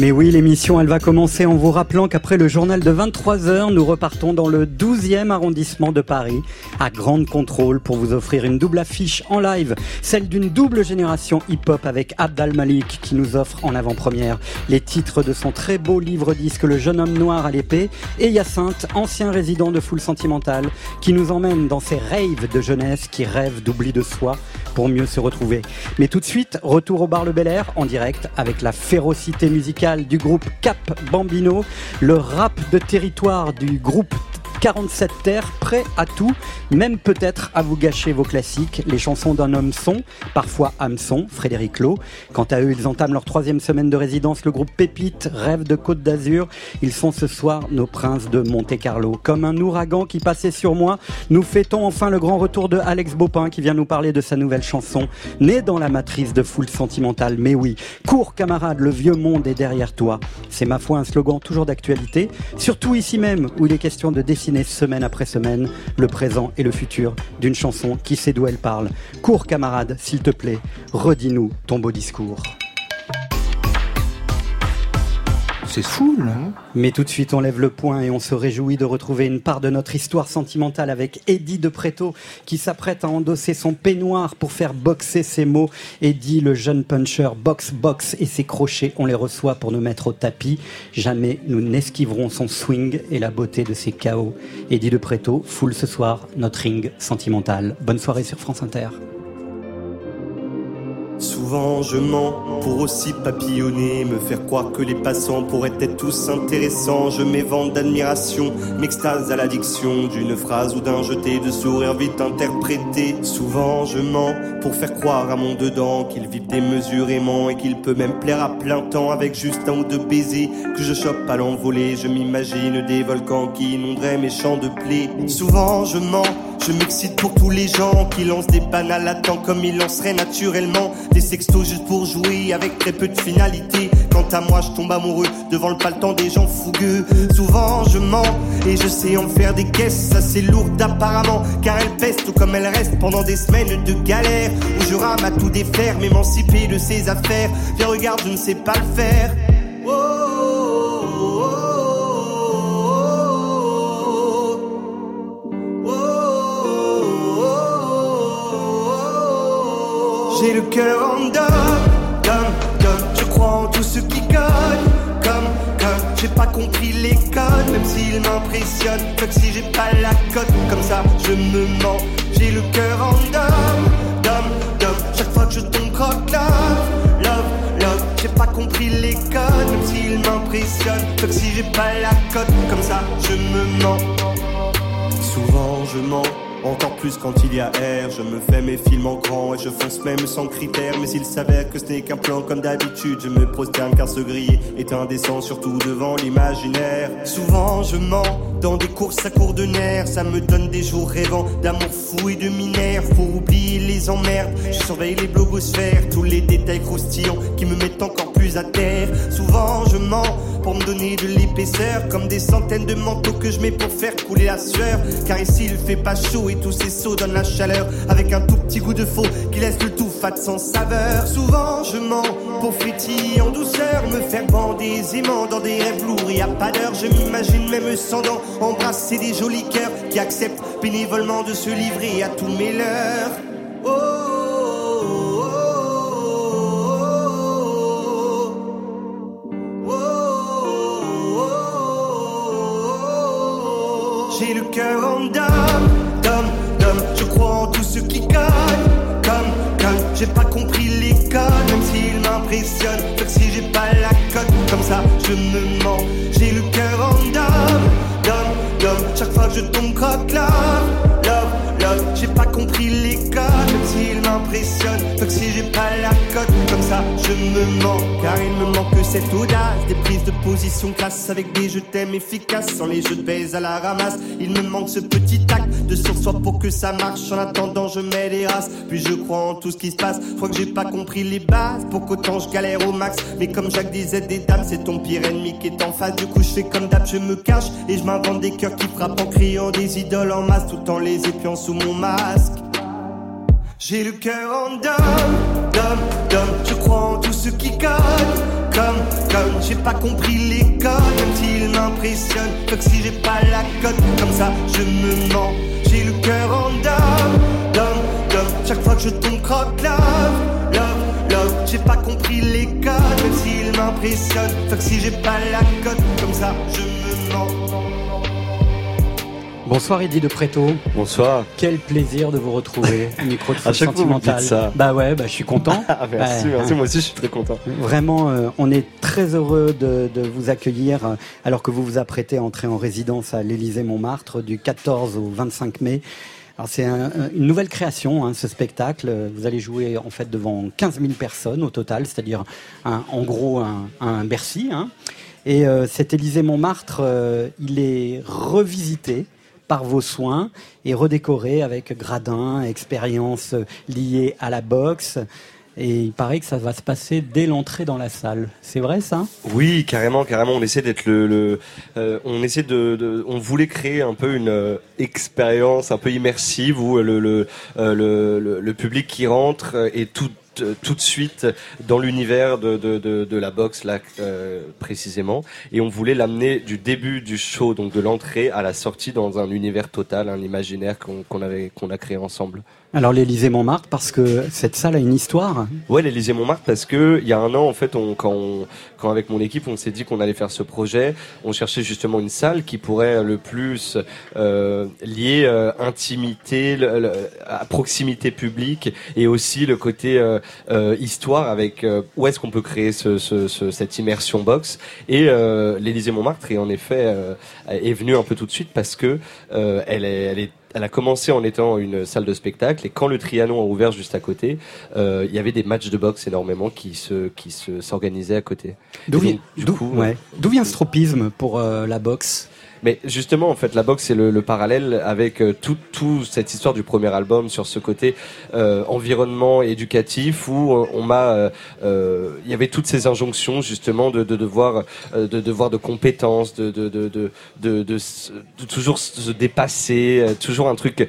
Mais oui, l'émission, elle va commencer en vous rappelant qu'après le journal de 23h, nous repartons dans le 12e arrondissement de Paris, à Grande Contrôle, pour vous offrir une double affiche en live, celle d'une double génération hip-hop avec Abdal Malik, qui nous offre en avant-première les titres de son très beau livre-disque Le jeune homme noir à l'épée, et Hyacinthe, ancien résident de Foule Sentimentale, qui nous emmène dans ses rêves de jeunesse qui rêvent d'oubli de soi pour mieux se retrouver. Mais tout de suite, retour au bar Le Bel Air en direct avec la férocité musicale du groupe Cap Bambino, le rap de territoire du groupe 47 terres, prêts à tout, même peut-être à vous gâcher vos classiques. Les chansons d'un homme sont, parfois hameçon, Frédéric Lowe. Quant à eux, ils entament leur troisième semaine de résidence. Le groupe Pépite, rêve de Côte d'Azur. Ils sont ce soir nos princes de Monte-Carlo. Comme un ouragan qui passait sur moi, nous fêtons enfin le grand retour de Alex Bopin qui vient nous parler de sa nouvelle chanson, née dans la matrice de foule sentimentale. Mais oui, cours camarade, le vieux monde est derrière toi. C'est ma foi un slogan toujours d'actualité, surtout ici même où il est question de semaine après semaine le présent et le futur d'une chanson qui sait d'où elle parle. Cours camarade, s'il te plaît, redis-nous ton beau discours. C'est. Mais tout de suite, on lève le point et on se réjouit de retrouver une part de notre histoire sentimentale avec Eddie de Preto qui s'apprête à endosser son peignoir pour faire boxer ses mots. Eddie, le jeune puncher, boxe, boxe et ses crochets, on les reçoit pour nous mettre au tapis. Jamais nous n'esquiverons son swing et la beauté de ses chaos. Eddie de Preto foule ce soir notre ring sentimental. Bonne soirée sur France Inter. Souvent je mens pour aussi papillonner, me faire croire que les passants pourraient être tous intéressants. Je m'évente d'admiration, m'extase à l'addiction d'une phrase ou d'un jeté de sourire vite interprété. Souvent je mens pour faire croire à mon dedans qu'il vit démesurément et qu'il peut même plaire à plein temps avec juste un ou deux baisers que je chope à l'envolée. Je m'imagine des volcans qui inonderaient mes champs de blé. Souvent je mens, je m'excite pour tous les gens qui lancent des banales comme ils lanceraient naturellement des sextos juste pour jouer avec très peu de finalité. Quant à moi, je tombe amoureux devant le paletant des gens fougueux. Souvent, je mens et je sais en faire des caisses assez lourdes apparemment. Car elle pèse tout comme elle reste pendant des semaines de galère. Où je rame à tout défaire, m'émanciper de ses affaires. Viens, regarde, je ne sais pas le faire. Oh, J'ai le cœur en dame, dame, dame. Je crois en tout ce qui colle, comme, comme. J'ai pas compris les codes, même s'ils m'impressionnent. Comme si j'ai pas la cote, comme ça je me mens. J'ai le cœur en dame, dame, dame. Chaque fois que je tombe croque love, love, love. J'ai pas compris les codes, même s'ils m'impressionnent. Comme si j'ai pas la cote, comme ça je me mens. Souvent je mens. Encore plus quand il y a air, je me fais mes films en grand et je fonce même sans critères. Mais s'il s'avère que ce n'est qu'un plan comme d'habitude, je me prosterne car ce griller est indécent, surtout devant l'imaginaire. Souvent je mens dans des courses à court de nerfs, ça me donne des jours rêvants d'amour fou et de minère. Pour oublier les emmerdes, je surveille les blogosphères, tous les détails croustillants qui me mettent encore à terre. Souvent je mens pour me donner de l'épaisseur, comme des centaines de manteaux que je mets pour faire couler la sueur. Car ici il fait pas chaud et tous ces sauts donnent la chaleur, avec un tout petit goût de faux qui laisse le tout fat sans saveur. Souvent je mens pour frétiller en douceur, me faire bander aisément dans des rêves lourds. Y a pas d'heure, je m'imagine même sans dents embrasser des jolis cœurs qui acceptent bénévolement de se livrer à tous mes leurs. J'ai le cœur en dame, dame, dame. Je crois en tout ce qui colle, comme, comme. J'ai pas compris les codes, même s'ils m'impressionnent. Que si j'ai pas la cote, comme ça je me mens. J'ai le cœur en dame, dame, dame. Chaque fois que je tombe croque love, love. J'ai pas compris les codes, même s'ils m'impressionnent. Fait que si j'ai pas la cote, comme ça je me mens. Car il me manque cette audace des prises de position classe. Avec des je t'aime efficaces sans les jeux de baise à la ramasse. Il me manque ce petit acte de sur pour que ça marche. En attendant je mets les races. Puis je crois en tout ce qui se passe. Crois que j'ai pas compris les bases. Pour qu'autant je galère au max. Mais comme Jacques disait des dames c'est ton pire ennemi qui est en face. Du coup je fais comme d'hab je me cache. Et je m'invente des cœurs qui frappent en criant des idoles en masse. Tout en les sous mon masque. J'ai le cœur en dame dame dame je crois en tout ce qui code comme comme j'ai pas compris les codes même s'il m'impressionne que si j'ai pas la cote. Comme ça je me mens. J'ai le cœur en dame dame dame chaque fois que je tombe croque love love love j'ai pas compris les codes même s'il m'impressionne que si j'ai pas la cote. Comme ça je me mens Bonsoir Eddie de Préto. Bonsoir. Quel plaisir de vous retrouver. Micro de à chaque sentimental. ça. Bah ouais, bah je suis content. ah, merci, bah, merci. Moi aussi, je suis très content. Vraiment, euh, on est très heureux de, de vous accueillir euh, alors que vous vous apprêtez à entrer en résidence à l'Élysée Montmartre du 14 au 25 mai. Alors c'est un, une nouvelle création, hein, ce spectacle. Vous allez jouer en fait devant 15 000 personnes au total, c'est-à-dire en gros un, un Bercy. Hein. Et euh, cet Élysée Montmartre, euh, il est revisité par vos soins et redécoré avec gradins, expériences liées à la boxe. Et il paraît que ça va se passer dès l'entrée dans la salle. C'est vrai ça? Oui, carrément, carrément. On essaie d'être le, euh, on essaie de, on voulait créer un peu une euh, expérience un peu immersive où le le, euh, le, le public qui rentre est tout euh, tout de suite dans l'univers de, de, de, de, la boxe là euh, précisément. Et on voulait l'amener du début du show donc de l'entrée à la sortie dans un univers total un imaginaire qu'on qu'on avait qu'on a créé ensemble alors l'Élysée Montmartre parce que cette salle a une histoire. Ouais, l'Élysée Montmartre parce que il y a un an en fait, quand, avec mon équipe, on s'est dit qu'on allait faire ce projet, on cherchait justement une salle qui pourrait le plus euh, lier euh, intimité, le, le, à proximité publique et aussi le côté euh, euh histoire avec euh, où est-ce qu'on peut créer ce, ce, ce, cette immersion box et l'Élysée Montmartre est en effet est venu un peu tout de suite parce que elle est elle est elle a commencé en étant une salle de spectacle et quand le Trianon a ouvert juste à côté, euh, il y avait des matchs de boxe énormément qui se qui se s'organisaient à côté. D'où vient, ouais. vient ce tropisme pour euh, la boxe? Mais justement, en fait, la boxe, c'est le, le, parallèle avec euh, toute tout cette histoire du premier album sur ce côté euh, environnement éducatif où euh, on m'a, euh, euh, il y avait toutes ces injonctions justement de, de devoir, de devoir de compétences, de de, de, de, de, de, de toujours se dépasser, toujours un truc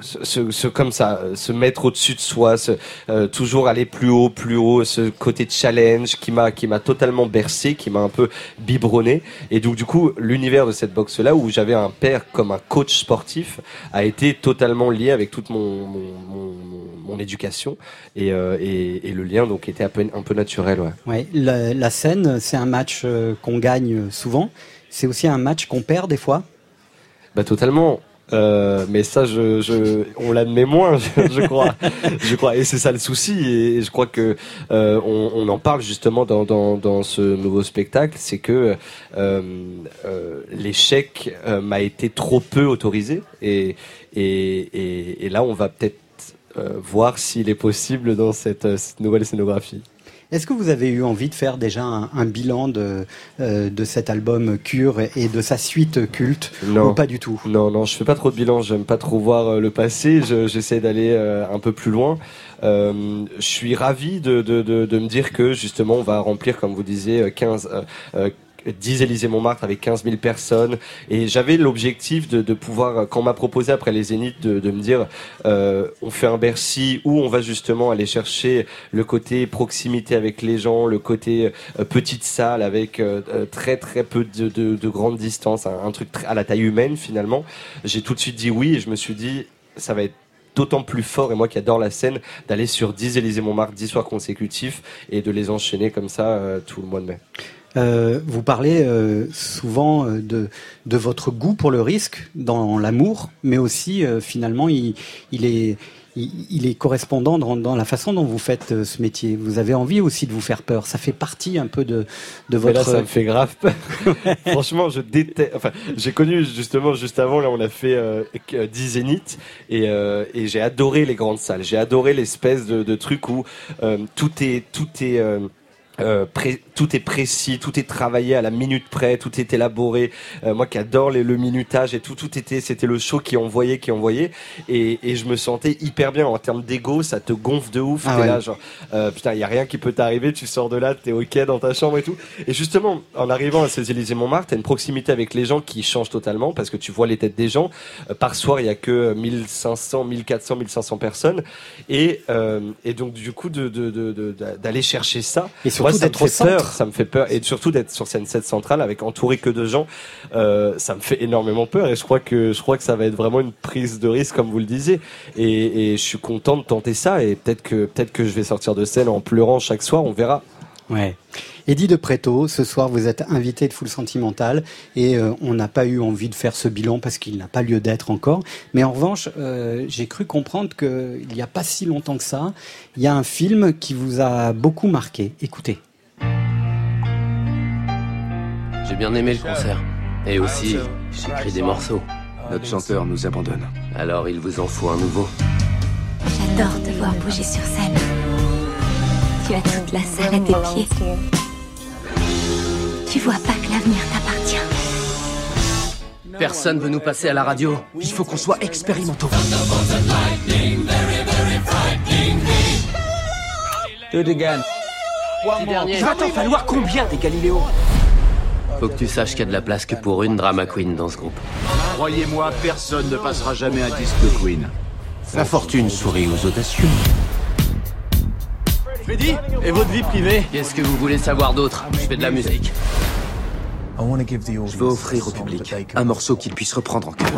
ce, comme ça, se mettre au-dessus de soi, se, euh, toujours aller plus haut, plus haut, ce côté de challenge qui m'a qui m'a totalement bercé, qui m'a un peu biberonné. Et donc du coup, l'univers de cette boxe là, où j'avais un père comme un coach sportif, a été totalement lié avec toute mon mon, mon, mon éducation et, euh, et, et, le lien donc était un peu un peu naturel. Ouais. ouais la, la scène, c'est un match euh, qu'on gagne souvent. C'est aussi un match qu'on perd des fois. Bah totalement. Euh, mais ça, je, je, on l'admet moins, je, crois. je crois, et c'est ça le souci. Et je crois que euh, on, on, en parle justement dans, dans, dans ce nouveau spectacle, c'est que euh, euh l'échec euh, m'a été trop peu autorisé. Et, et, et, là, on va peut-être voir s'il est possible dans cette, cette nouvelle scénographie. Est-ce que vous avez eu envie de faire déjà un, un bilan de, euh, de cet album Cure et de sa suite culte Non. Ou pas du tout? Non, non, je fais pas trop de bilan. J'aime pas trop voir euh, le passé. J'essaie d'aller euh, un peu plus loin. Euh, je suis ravi de, de, de, de, me dire que justement on va remplir, comme vous disiez, 15, euh, 10 Élysée Montmartre avec 15 000 personnes. Et j'avais l'objectif de, de, pouvoir, quand on m'a proposé après les Zéniths, de, de me dire, euh, on fait un Bercy où on va justement aller chercher le côté proximité avec les gens, le côté euh, petite salle avec euh, très très peu de, de, de un, truc à la taille humaine finalement. J'ai tout de suite dit oui et je me suis dit, ça va être d'autant plus fort, et moi qui adore la scène, d'aller sur 10 Élysée Montmartre, 10 soirs consécutifs, et de les enchaîner comme ça euh, tout le mois de mai. Euh, vous parlez euh, souvent euh, de, de votre goût pour le risque dans l'amour, mais aussi euh, finalement il, il est il, est correspondant dans, la façon dont vous faites euh, ce métier. Vous avez envie aussi de vous faire peur. Ça fait partie un peu de, de votre. là, ça me fait grave peur. Franchement, je déteste. Enfin, j'ai connu justement juste avant. Là, on a fait euh, 10 zéniths et, euh, et j'ai adoré les grandes salles. J'ai adoré l'espèce de, de truc où euh, tout est tout est euh, tout est précis, tout est travaillé à la minute près, tout est élaboré. Euh, moi qui adore les, le minutage et tout, tout était, c'était le show qui envoyait, qui envoyait, et, et je me sentais hyper bien en termes d'ego. Ça te gonfle de ouf. Ah là, genre, euh, putain, il y a rien qui peut t'arriver. Tu sors de là, t'es ok dans ta chambre et tout. Et justement, en arrivant à ces Élysées Montmartre, t'as une proximité avec les gens qui change totalement parce que tu vois les têtes des gens. par soir, il y a que 1500, 1400, 1500 personnes, et et donc du coup de d'aller de, de, chercher ça. Et ça me fait peur, ça me fait peur, et surtout d'être sur scène 7 centrale avec entouré que de gens, euh, ça me fait énormément peur. Et je crois que je crois que ça va être vraiment une prise de risque, comme vous le disiez. Et, et je suis content de tenter ça, et peut-être que peut-être que je vais sortir de scène en pleurant chaque soir. On verra. Ouais. Eddie de Préto, ce soir vous êtes invité de Full Sentimental et euh, on n'a pas eu envie de faire ce bilan parce qu'il n'a pas lieu d'être encore. Mais en revanche, euh, j'ai cru comprendre qu'il n'y a pas si longtemps que ça, il y a un film qui vous a beaucoup marqué. Écoutez. J'ai bien aimé le concert. Et aussi, j'ai écrit des morceaux. Notre chanteur nous abandonne. Alors il vous en faut un nouveau. J'adore te voir bouger sur scène. Tu as toute la salle à tes pieds. Tu vois pas que l'avenir t'appartient. Personne veut nous passer à la radio. Il faut qu'on soit expérimentaux. Do it again. Il va t'en falloir combien des Galiléos? Faut que tu saches qu'il y a de la place que pour une drama queen dans ce groupe. Croyez-moi, personne ne passera jamais un disque de Queen. La fortune sourit aux audacieux. Freddy Et votre vie privée Qu'est-ce que vous voulez savoir d'autre? Je fais de la musique. Je veux offrir au public un morceau qu'il puisse reprendre en cœur.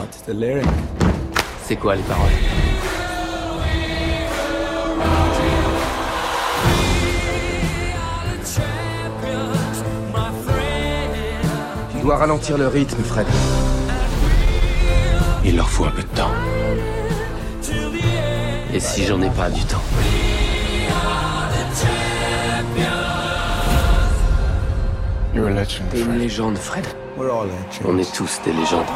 C'est quoi les paroles? Tu dois ralentir le rythme, Fred. Il leur faut un peu de temps. Et si j'en ai pas du temps? T'es une légende, Fred. On est tous des légendes.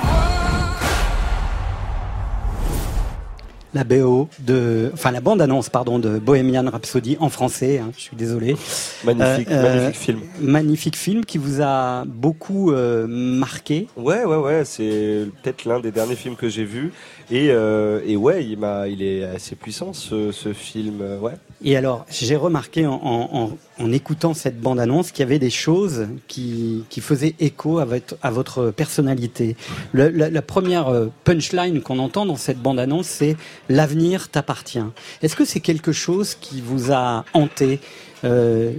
la BO de, enfin la bande annonce pardon de Bohemian Rhapsody en français. Hein, je suis désolé. Magnifique, euh, euh, magnifique film. Magnifique film qui vous a beaucoup euh, marqué. Ouais, ouais, ouais. C'est peut-être l'un des derniers films que j'ai vu. Et, et ouais, il m'a, il est assez puissant ce, ce film. Ouais. Et alors, j'ai remarqué en, en, en, écoutant cette bande-annonce qu'il y avait des choses qui, qui faisaient écho à votre, à votre personnalité. Le, la, la, première punchline qu'on entend dans cette bande-annonce, c'est l'avenir t'appartient. Est-ce que c'est quelque chose qui vous a hanté euh,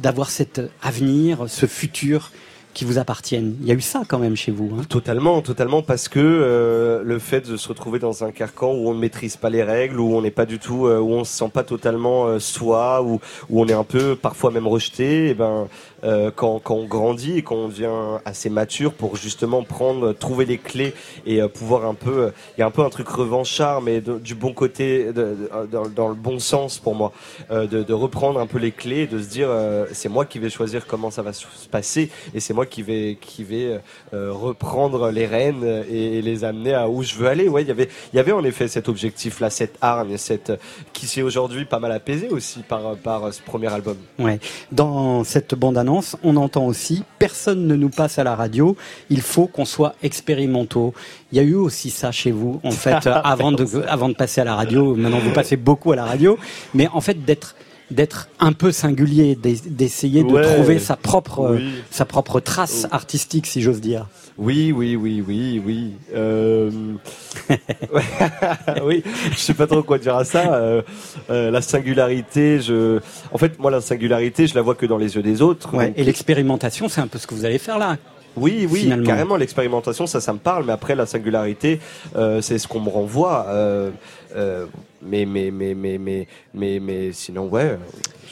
d'avoir de, cet avenir, ce futur qui vous appartiennent. Il y a eu ça quand même chez vous. Hein. Totalement, totalement, parce que euh, le fait de se retrouver dans un carcan où on ne maîtrise pas les règles, où on n'est pas du tout, euh, où on se sent pas totalement euh, soi, où, on est un peu parfois même rejeté, et eh ben euh, quand, quand on grandit et qu'on devient assez mature pour justement prendre, trouver les clés et euh, pouvoir un peu, il y a un peu un truc revanchard, mais du bon côté, dans, le bon sens pour moi, de, reprendre un peu les clés, et de se dire c'est moi qui vais choisir comment ça va se passer et c'est moi qui vais qui vais euh, reprendre les rênes et, les amener à où je veux aller. Ouais, il y avait y avait en effet cet objectif là, cette hargne, cette qui s'est aujourd'hui pas mal apaisé aussi par par ce premier album. Ouais. Dans cette bande annonce, on entend aussi personne ne nous passe à la radio, il faut qu'on soit expérimentaux. Il y a eu aussi ça chez vous en fait avant de avant de passer à la radio. Maintenant vous passez beaucoup à la radio, mais en fait d'être d'être un peu singulier, d'essayer de trouver sa propre, sa propre trace oh. artistique, si j'ose dire. Oui, oui, oui, oui, oui. Euh... oui, je sais pas trop quoi dire à ça. Euh, euh, la singularité, je, en fait, moi, la singularité, je la vois que dans les yeux des autres. Et l'expérimentation, c'est un peu ce que vous allez faire là. Oui, oui, Finalement. carrément l'expérimentation, ça, ça me parle, mais après la singularité, euh, c'est ce qu'on me renvoie. euh, euh, mais, mais, mais, mais, mais, mais, mais, sinon, ouais.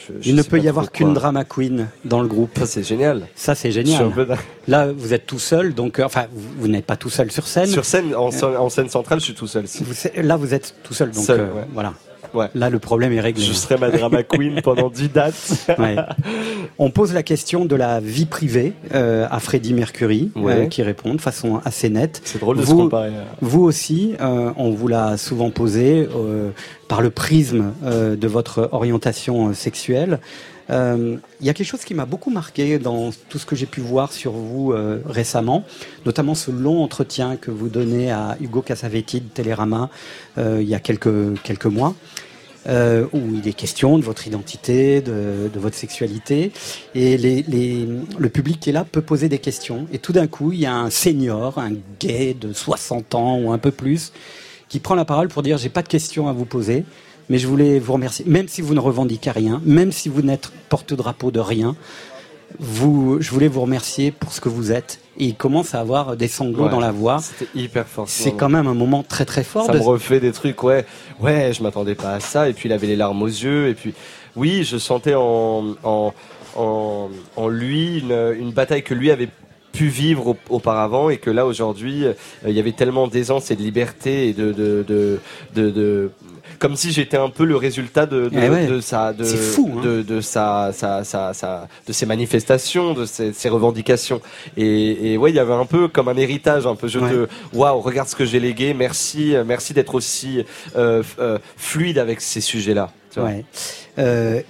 je- je Il ne peut y avoir qu'une drama queen dans le groupe. Ça, c'est génial. Ça, c'est génial. peu. Là, vous êtes tout seul, donc, euh, enfin, vous, vous n'êtes pas tout seul sur scène. Sur scène, en, scène- en scène centrale, je suis tout seul. Vous- là, vous êtes tout seul, donc Seul, euh, ouais. voilà. Ouais. Là, le problème est réglé. Je serai ma drama queen pendant 10 dates. Ouais. On pose la question de la vie privée euh, à Freddie Mercury, Ouais. euh, qui répond de façon assez nette. C'est drôle de se Vous- comparer. Vous aussi, euh, on vous l'a souvent posé euh, par le prisme euh, de votre orientation euh, sexuelle. Euh, Il y a quelque chose qui m'a beaucoup marqué dans tout ce que j'ai pu voir sur vous euh, récemment, notamment ce long entretien que vous donnez à Hugo Cassavetti de Télérama euh, il y a quelques, quelques mois. Euh, où il est question de votre identité, de, de votre sexualité, et les, les- le public qui est là peut poser des questions. Et tout d'un coup, il y a un senior, un gay de 60 ans ou un peu plus, qui prend la parole pour dire j'ai pas de questions à vous poser, mais je voulais vous remercier, même si vous ne revendiquez rien, même si vous n'êtes porte-drapeau de rien. Vous, je voulais vous remercier pour ce que vous êtes. Et il commence à avoir des sanglots Ouais. dans la voix. C'était hyper fort. ce C'est quand même un moment très très fort. Ça de- me refait des trucs, ouais, ouais, je m'attendais pas à ça. Et puis il avait les larmes aux yeux. Et puis, oui, je sentais en, en, en, en lui une, une bataille que lui avait pu vivre au- auparavant et que là aujourd'hui euh, il y avait tellement d'aisance et de liberté et de de, de, de, de- comme si j'étais un peu le résultat de, de, ouais. de sa de, C'est fou, hein. de, de sa, sa, sa, sa- de ses manifestations de ses, ses revendications et, et ouais il y avait un peu comme un héritage un peu je Ouais. te waouh regarde ce que j'ai légué merci merci d'être aussi euh, euh, fluide avec ces sujets là Ouais. Euh,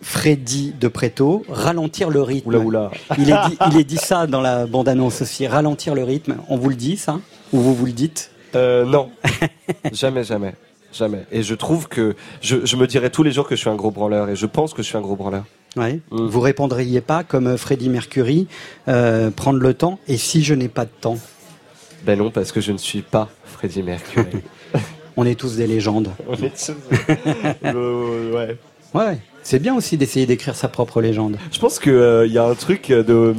Freddy de Préto, ralentir le rythme. oula oula Il est, dit, il est dit ça dans la bande-annonce aussi, ralentir le rythme. On vous le dit ça? Ou vous vous le dites? Euh, non, jamais, jamais, jamais. Et je trouve que je, je me dirais tous les jours que je suis un gros branleur et je pense que je suis un gros branleur. ouais. Mm. Vous répondriez pas comme Freddie Mercury, euh, prendre le temps, et si je n'ai pas de temps? Ben non, parce que je ne suis pas Freddie Mercury. On est tous des légendes. On est tous- ouais. Ouais, c'est bien aussi d'essayer d'écrire sa propre légende. Je pense que euh, il y a un truc de,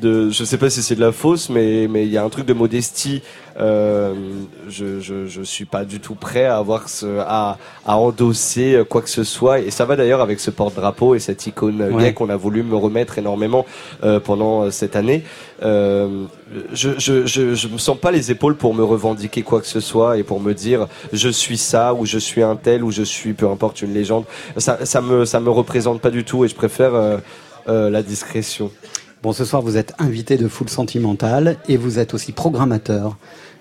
de, je sais pas si c'est de la fausse, mais mais il y a un truc de modestie. Euh, je, je je suis pas du tout prêt à avoir ce, à à endosser quoi que ce soit. Et ça va d'ailleurs avec ce porte-drapeau et cette icône Ouais. gay qu'on a voulu me remettre énormément euh, pendant cette année. Euh, je, je, je, je me sens pas les épaules pour me revendiquer quoi que ce soit et pour me dire je suis ça ou je suis un tel ou je suis peu importe une légende. Ça, ça me ça me représente pas du tout et je préfère euh, euh, la discrétion. Bon, ce soir, vous êtes invité de Full Sentimental et vous êtes aussi programmateur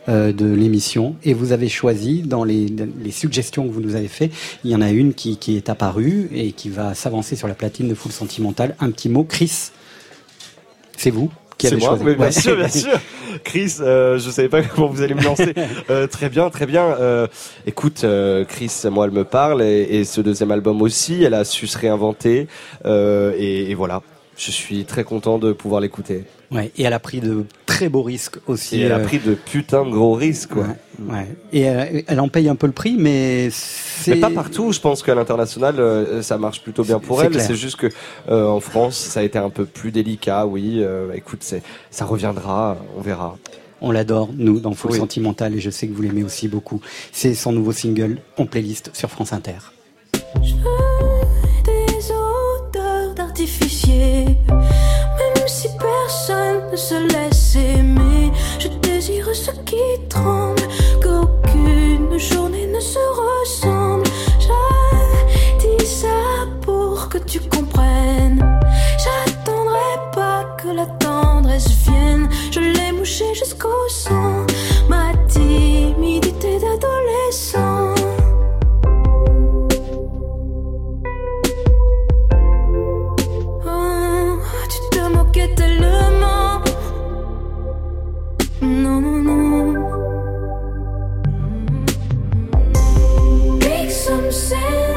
euh, de l'émission. Et vous avez choisi, dans les, les suggestions que vous nous avez fait, il y en a une qui, qui est apparue et qui va s'avancer sur la platine de Full Sentimental. Un petit mot, Chris. C'est vous qui avez moi, choisi. oui, bien Ouais. sûr, bien sûr. Chris, euh, je savais pas comment vous allez me lancer. Euh, très bien, très bien. Euh, écoute, Chris, moi, elle me parle et, et ce deuxième album aussi, elle a su se réinventer et, et voilà. Je suis très content de pouvoir l'écouter. Ouais, et elle a pris de très beaux risques aussi. Et elle a euh, pris de putain de gros risques, quoi. ouais, ouais. Et euh, elle en paye un peu le prix, mais c'est Mais pas partout. Je pense qu'à l'international, euh, ça marche plutôt bien pour elle. C'est juste que euh, en France, ça a été un peu plus délicat. Oui, euh, écoute, ça reviendra. On verra. On l'adore, nous, dans Full Oui. Sentimental, et je sais que vous l'aimez aussi beaucoup. C'est son nouveau single en playlist sur France Inter. Se laisse aimer, je désire ce qui tremble, qu'aucune journée ne se ressemble. Je dis ça pour que tu comprennes. J'attendrai pas que la tendresse vienne. Je l'ai mouché jusqu'au sang, ma timidité d'adolescent. send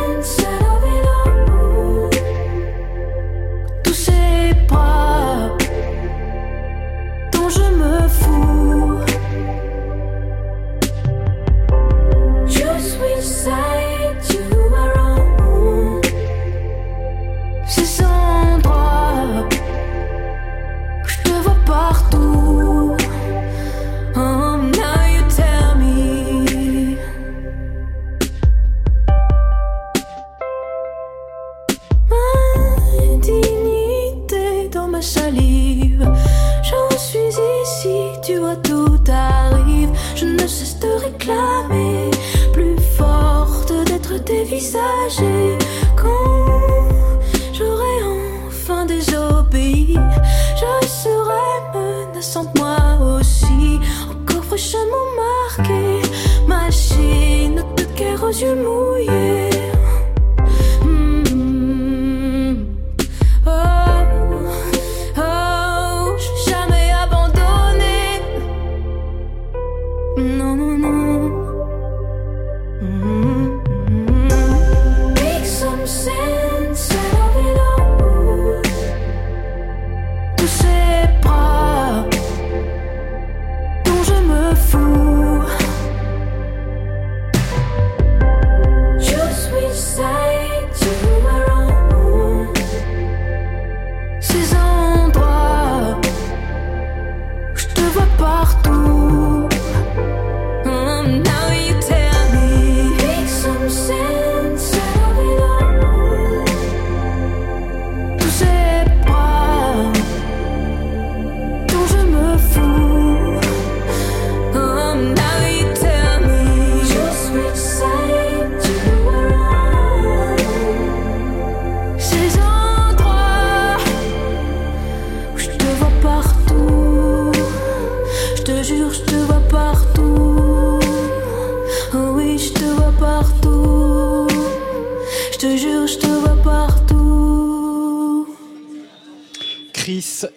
plus forte d'être dévisagée. Quand j'aurai enfin désobéi, je serai menaçante moi aussi. Encore fraîchement marquée, machine de guerre aux yeux mouillés.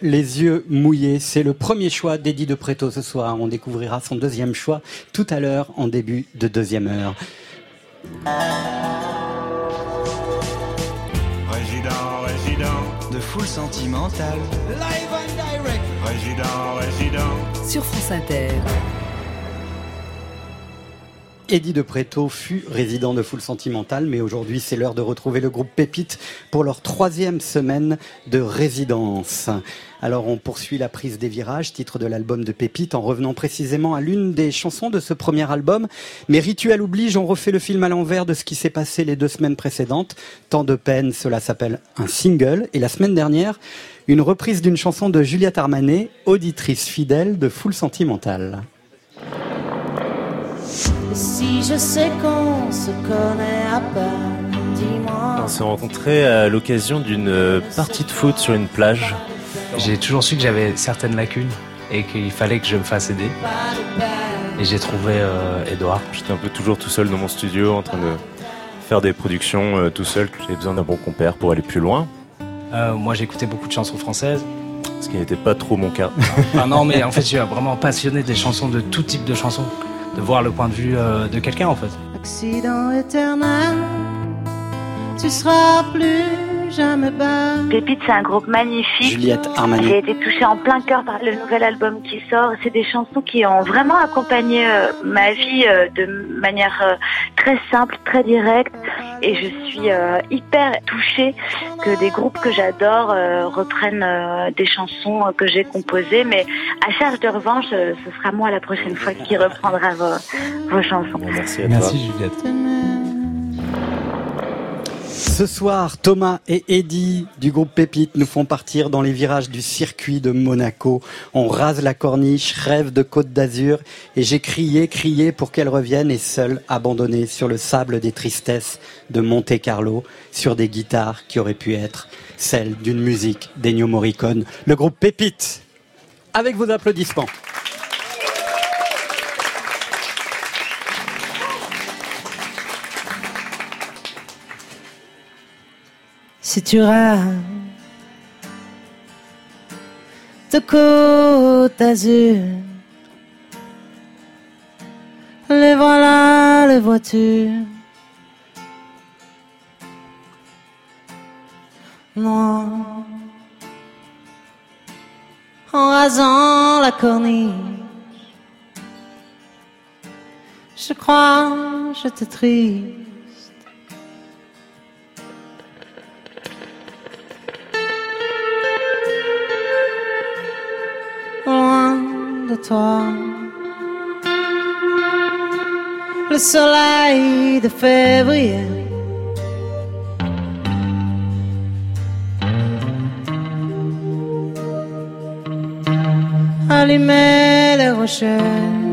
Les yeux mouillés, c'est le premier choix d'Eddie de Preto ce soir. On découvrira son deuxième choix tout à l'heure en début de deuxième heure. Résident, résident, De full sentimental. live and direct. Résident, résident. Sur France Inter. Eddie de Preto fut résident de Full Sentimental, mais aujourd'hui c'est l'heure de retrouver le groupe Pépite pour leur troisième semaine de résidence. Alors on poursuit la prise des virages, titre de l'album de Pépite, en revenant précisément à l'une des chansons de ce premier album. Mais rituel oblige, on refait le film à l'envers de ce qui s'est passé les deux semaines précédentes. Tant de peine, cela s'appelle un single. Et la semaine dernière, une reprise d'une chanson de Juliette Armanet, auditrice fidèle de Full Si je sais qu'on se connaît à peine, dis-moi. On s'est rencontrés à l'occasion d'une euh, partie de foot sur une plage. J'ai toujours su que j'avais certaines lacunes et qu'il fallait que je me fasse aider. Et j'ai trouvé euh, Edouard. J'étais un peu toujours tout seul dans mon studio en train de faire des productions euh, tout seul. J'ai besoin d'un bon compère pour aller plus loin, Euh, moi, j'écoutais beaucoup de chansons françaises. ce qui n'était pas trop mon cas. Enfin, non, mais en fait, je suis vraiment passionné des chansons, de tout type de chansons. De voir le point de vue euh, de quelqu'un, en fait. Accident éternel, tu seras plus jamais. Pépite, c'est un groupe magnifique. Juliette J'ai Armanet. été touchée en plein cœur par le nouvel album qui sort. C'est des chansons qui ont vraiment accompagné euh, ma vie euh, de manière euh, très simple, très directe. Et je suis euh, hyper touchée que des groupes que j'adore euh, reprennent euh, des chansons euh, que j'ai composées. Mais à charge de revanche, euh, ce sera moi la prochaine fois qui reprendra vos, vos chansons. Merci à toi. Merci, Juliette. Ce soir, Thomas et Eddie du groupe Pépite nous font partir dans les virages du circuit de Monaco. On rase la corniche, rêve de Côte d'Azur et j'ai crié, crié pour qu'elle revienne et seule, abandonnée sur le sable des tristesses de Monte Carlo, sur des guitares qui auraient pu être celles d'une musique d'Ennio Morricone. Le groupe Pépite, avec vos applaudissements. Si tu rêves de Côte d'Azur, les voilà les voitures. Noires. En rasant la corniche, je crois, je te triste. toi. Le soleil de février. Allumer les rochers.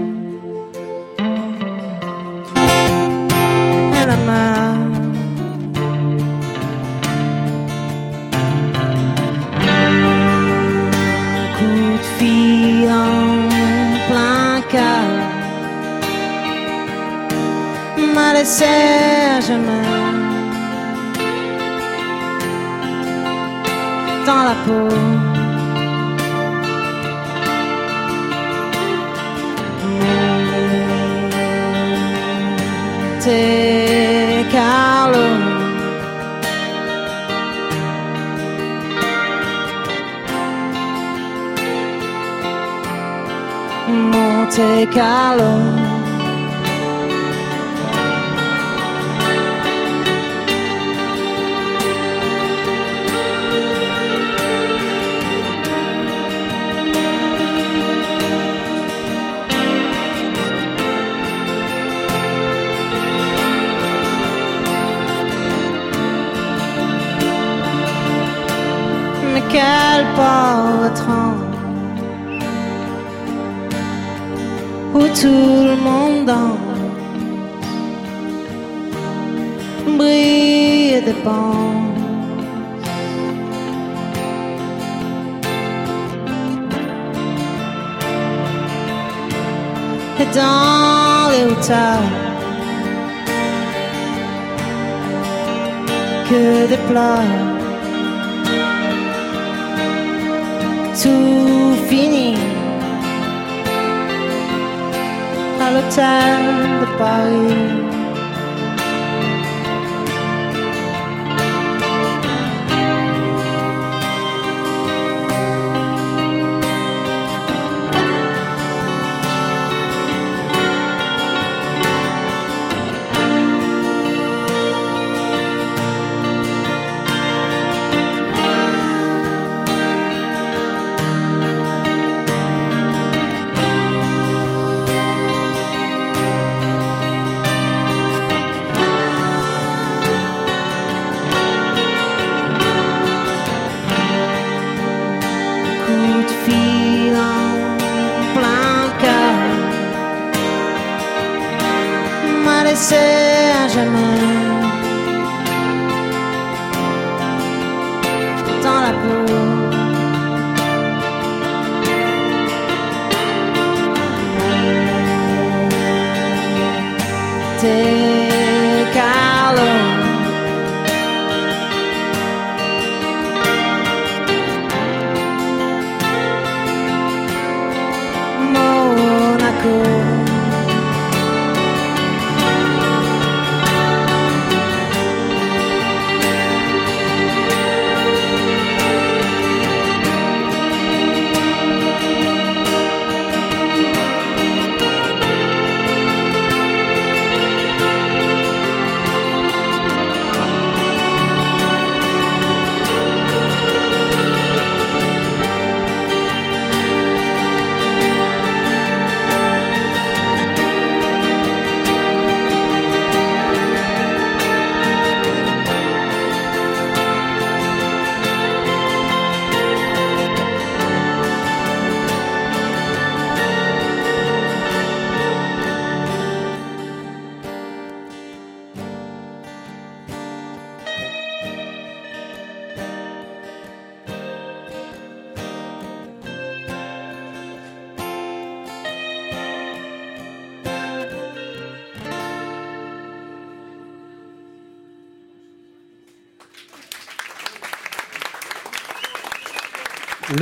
Que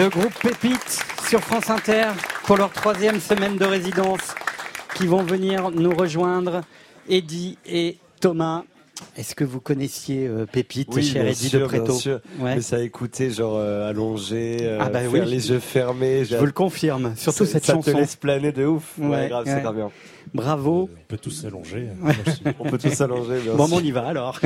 Le groupe Pépite sur France Inter pour leur troisième semaine de résidence qui vont venir nous rejoindre, Eddy et Thomas. Est-ce que vous connaissiez euh, Pépite, Oui, cher Eddy de Préto bien sûr. Ouais. Mais ça a écouté genre euh, allongé, euh, Ah bah faire oui. les yeux fermés. Je vous le confirme, surtout Ça- cette ça chanson. te laisse planer de ouf. Ouais, Ouais, grave, ouais. c'est grave bien. Bravo. On peut tous s'allonger. On peut tous s'allonger. bien Bon, sûr. on y va alors.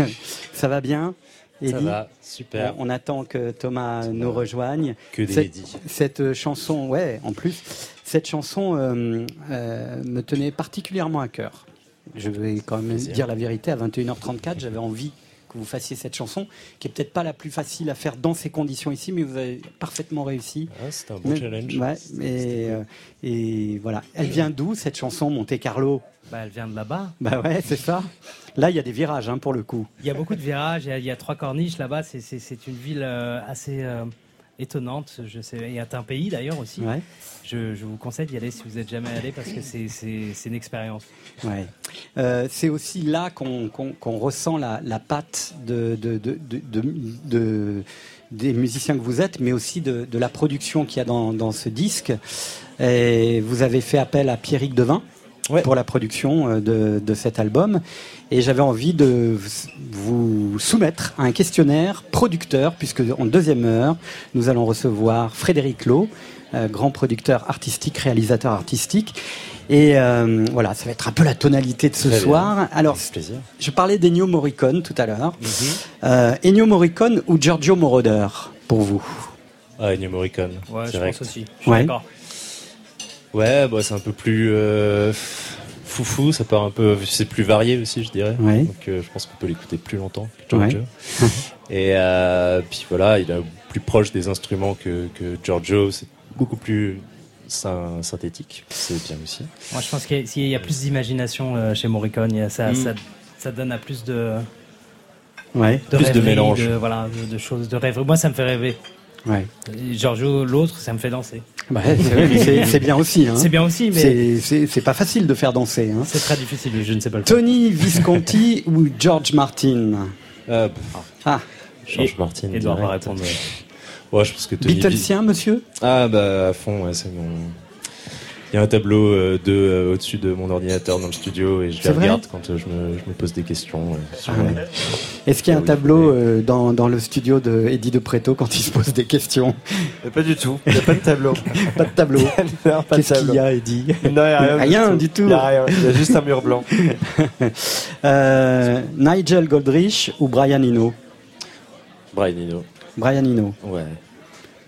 Ça va bien? Ça Eddy va, super. On, on attend que Thomas nous rejoigne. Que des cette, cette euh, chanson, ouais, en plus, cette chanson euh, euh, me tenait particulièrement à cœur. Je vais quand même dire la vérité, à 21h34, j'avais envie que vous fassiez cette chanson, qui est peut-être pas la plus facile à faire dans ces conditions ici, mais vous avez parfaitement réussi. Ah, C'était un bon Mais- challenge. ouais, mais, euh, et voilà. Elle vient d'où cette chanson, Monte Carlo? Bah, elle vient de là-bas. Bah ouais, c'est ça. Là, il y a des virages hein, pour le coup. Il y a beaucoup de virages, il y a, il y a trois corniches là-bas. C'est- C'est c'est une ville euh, assez euh, étonnante. Je sais, il y a un pays d'ailleurs aussi. Ouais. Je, je vous conseille d'y aller si vous n'êtes jamais allé parce que c'est- une expérience. Ouais. Euh, c'est aussi là qu'on ressent la, la patte de, de, de, de- de- de- des musiciens que vous êtes, mais aussi de, de la production qu'il y a dans, dans ce disque. Et vous avez fait appel à Pierrick Devin pour la production euh, de, de cet album. Et j'avais envie de vous soumettre à un questionnaire producteur, puisque en deuxième heure, nous allons recevoir Frédéric Lowe, euh, grand producteur artistique, réalisateur artistique. Et euh, voilà, ça va être un peu la tonalité de ce Très bien. soir. Alors, je parlais d'Ennio Morricone tout à l'heure. Euh, Ennio Morricone ou Giorgio Moroder pour vous? Ah, Ennio Morricone. Ouais, je direct. pense aussi. Je suis Ouais. d'accord. Ouais, bah, c'est un peu plus euh, foufou, ça part un peu, c'est plus varié aussi, je dirais. Ouais. Donc euh, je pense qu'on peut l'écouter plus longtemps que Giorgio. Et euh, puis voilà, il est plus proche des instruments que, que Giorgio, c'est beaucoup plus syn- synthétique, c'est bien aussi. Moi, je pense qu'il y, a- s'il y a plus d'imagination chez Morricone. Il y a- ça, Mm. ça, ça donne à plus de, Ouais. de Plus de rêverie, mélange. de, voilà, de, de choses, de. Moi, ça me fait rêver. Ouais. Giorgio, l'autre, ça me fait danser. Bah, c'est bien aussi. hein. C'est bien aussi, mais C'est- pas facile de faire danser. hein. c'est très difficile. Je ne sais pas le. Tony Visconti ou George Martin? Euh, Ah, George Et- Martin. Edouard va répondre. Ouais, je pense que Tony Beatlesien, monsieur? Ah bah à fond, ouais, c'est mon. Il y a un tableau euh, de euh, au-dessus de mon ordinateur dans le studio et je les regarde quand euh, je, me, je me pose des questions. euh, Ah ouais. Est-ce qu'il y a un tableau euh, dans, dans le studio de Eddie de Preto quand il se pose des questions? Pas du tout. Il n'y a pas de tableau. Pas de tableau. Qu'est-ce qu'il y a, Eddie? Non, il n'y a rien, Rien du tout. Il n'y a rien. Il y a juste un mur blanc. Euh, Nigel Goldrich ou Brian Eno? Brian Eno. Brian Eno. Ouais.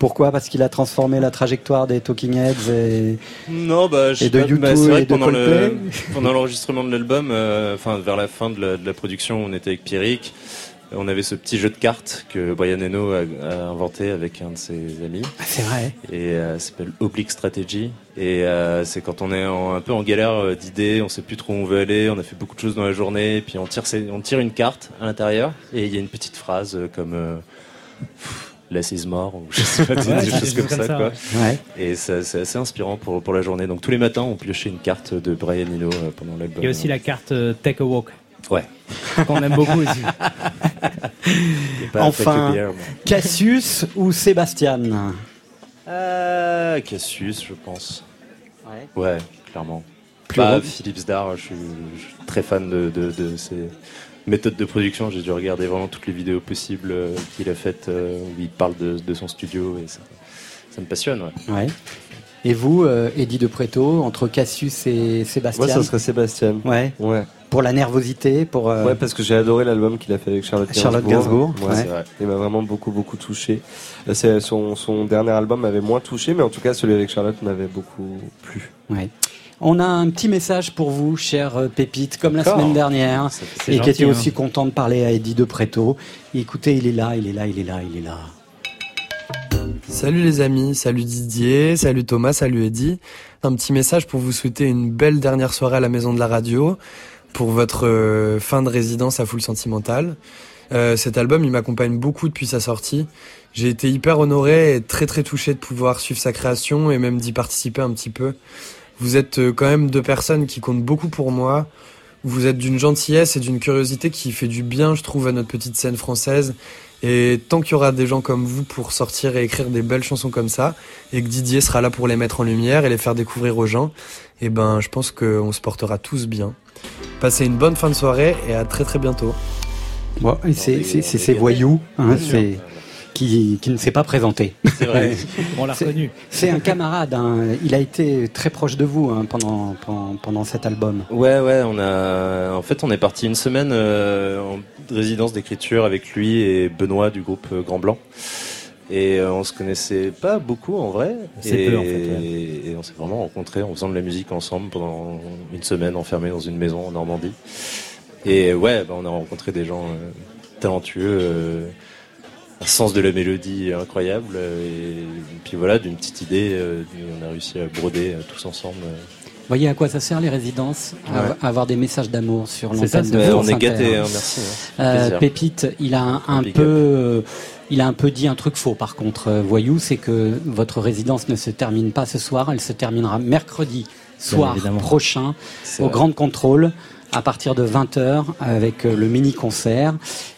Pourquoi? Parce qu'il a transformé la trajectoire des Talking Heads et... Non, bah, je Et sais de YouTube bah, c'est vrai et que de pendant le- Coldplay. pendant l'enregistrement de l'album, euh, enfin vers la fin de la, de la production, on était avec Pierrick. On avait ce petit jeu de cartes que Brian Eno a, a inventé avec un de ses amis. Ah, c'est vrai. Et euh, ça s'appelle Oblique Strategy. Et euh, c'est quand on est en- un peu en galère d'idées, on sait plus trop où on veut aller, on a fait beaucoup de choses dans la journée, et puis on tire, ses- on tire une carte à l'intérieur, et il y a une petite phrase comme pff, Less is more, ou je sais pas, des, Ouais, des c'est choses comme ça. quoi. Ouais. Et ça- c'est assez inspirant pour, pour la journée. Donc tous les matins, on piochait une carte de Brian Eno euh, pendant l'album. Il y a aussi la carte euh, Take a Walk. Ouais. Qu'on aime beaucoup aussi. Enfin, Beer, Cassius ou Sébastien Ah, Cassius, je pense. Ouais. Ouais, clairement. Plus Bah. Philippe Zdar, je suis, je suis très fan de, de, de ses méthodes de production. J'ai dû regarder vraiment toutes les vidéos possibles euh, qu'il a faites euh, où il parle de, de son studio et ça, ça me passionne. Ouais. Ouais. Et vous, euh, Eddie de Preto, entre Cassius et Sébastien Moi, ça serait Sébastien. Ouais. Ouais. Pour la nervosité, pour. euh, Ouais, parce que j'ai adoré l'album qu'il a fait avec Charlotte Gainsbourg. Charlotte Gainsbourg, Ouais, ouais. c'est vrai. Il m'a vraiment beaucoup, beaucoup touché. Son, son dernier album m'avait moins touché, mais en tout cas, celui avec Charlotte m'avait beaucoup plu. Ouais. On a un petit message pour vous, chère euh, Pépite, comme la semaine dernière, Ça fait- et c'est qui était aussi hein. content de parler à Eddie de Preto. Écoutez, il est là, il est là, il est là, il est là. Salut les amis, salut Didier, salut Thomas, salut Eddy. Un petit message pour vous souhaiter une belle dernière soirée à la maison de la radio, pour votre euh, fin de résidence à Full Sentimental. Euh, cet album, il m'accompagne beaucoup depuis sa sortie. J'ai été hyper honoré et très très touché de pouvoir suivre sa création et même d'y participer un petit peu. Vous êtes euh, quand même deux personnes qui comptent beaucoup pour moi. Vous êtes d'une gentillesse et d'une curiosité qui fait du bien, je trouve, à notre petite scène française. Et tant qu'il y aura des gens comme vous pour sortir et écrire des belles chansons comme ça, et que Didier sera là pour les mettre en lumière et les faire découvrir aux gens, et ben, je pense qu'on se portera tous bien. Passez une bonne fin de soirée et à très très bientôt. Bon, et c'est c'est- c'est ces voyous hein, c'est- qui, qui ne s'est pas présenté. C'est vrai. On l'a reconnu. C'est un camarade, hein. il a été très proche de vous hein, pendant, pendant, pendant cet album. Ouais, ouais, on a. En fait, on est parti une semaine euh, en résidence d'écriture avec lui et Benoît du groupe euh, Grand Blanc. Et euh, on se connaissait pas beaucoup en vrai. C'est et, peu, en fait, ouais. et on s'est vraiment rencontrés en faisant de la musique ensemble pendant une semaine enfermés dans une maison en Normandie. Et ouais, bah, on a rencontré des gens euh, talentueux, un sens de la mélodie incroyable, et, puis voilà, d'une petite idée, on a réussi à broder tous ensemble. Vous voyez à quoi ça sert les résidences à, avoir des messages d'amour sur l'antenne de France On est gâtés, hein, merci. Hein. Pépite, il a un, peu il a un peu dit un truc faux par contre, euh, Voyou, c'est que votre résidence ne se termine pas ce soir, elle se terminera mercredi soir prochain au Grand Contrôle à partir de 20h avec euh, le mini-concert.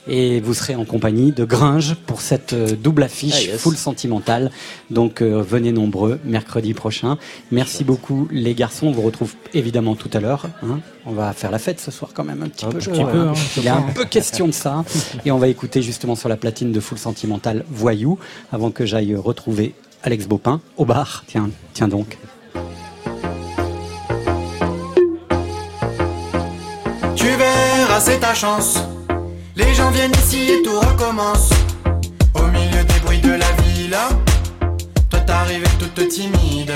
Et vous serez en compagnie de Gringe pour cette euh, double affiche ah, full sentimentale. Donc euh, venez nombreux mercredi prochain. Merci beaucoup les garçons. On vous retrouve évidemment tout à l'heure. Hein. On va faire la fête ce soir quand même un petit peu. Hein, Il y a un peu question de ça. Et on va écouter justement sur la platine de full sentimental Voyou avant que j'aille retrouver Alex Bopin au bar. Tiens, tiens donc. C'est ta chance. Les gens viennent ici et tout recommence. Au milieu des bruits de la ville, toi t'arrives toute timide.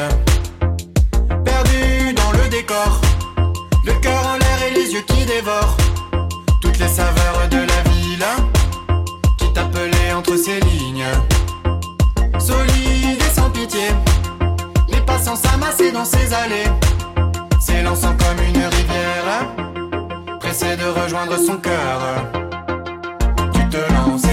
Perdu dans le décor, le cœur en l'air et les yeux qui dévorent. Toutes les saveurs de la ville qui t'appelaient entre ces lignes. Solide et sans pitié, les passants s'amassaient dans ces allées, s'élançant comme une rivière pressé de rejoindre son cœur. Tu te lances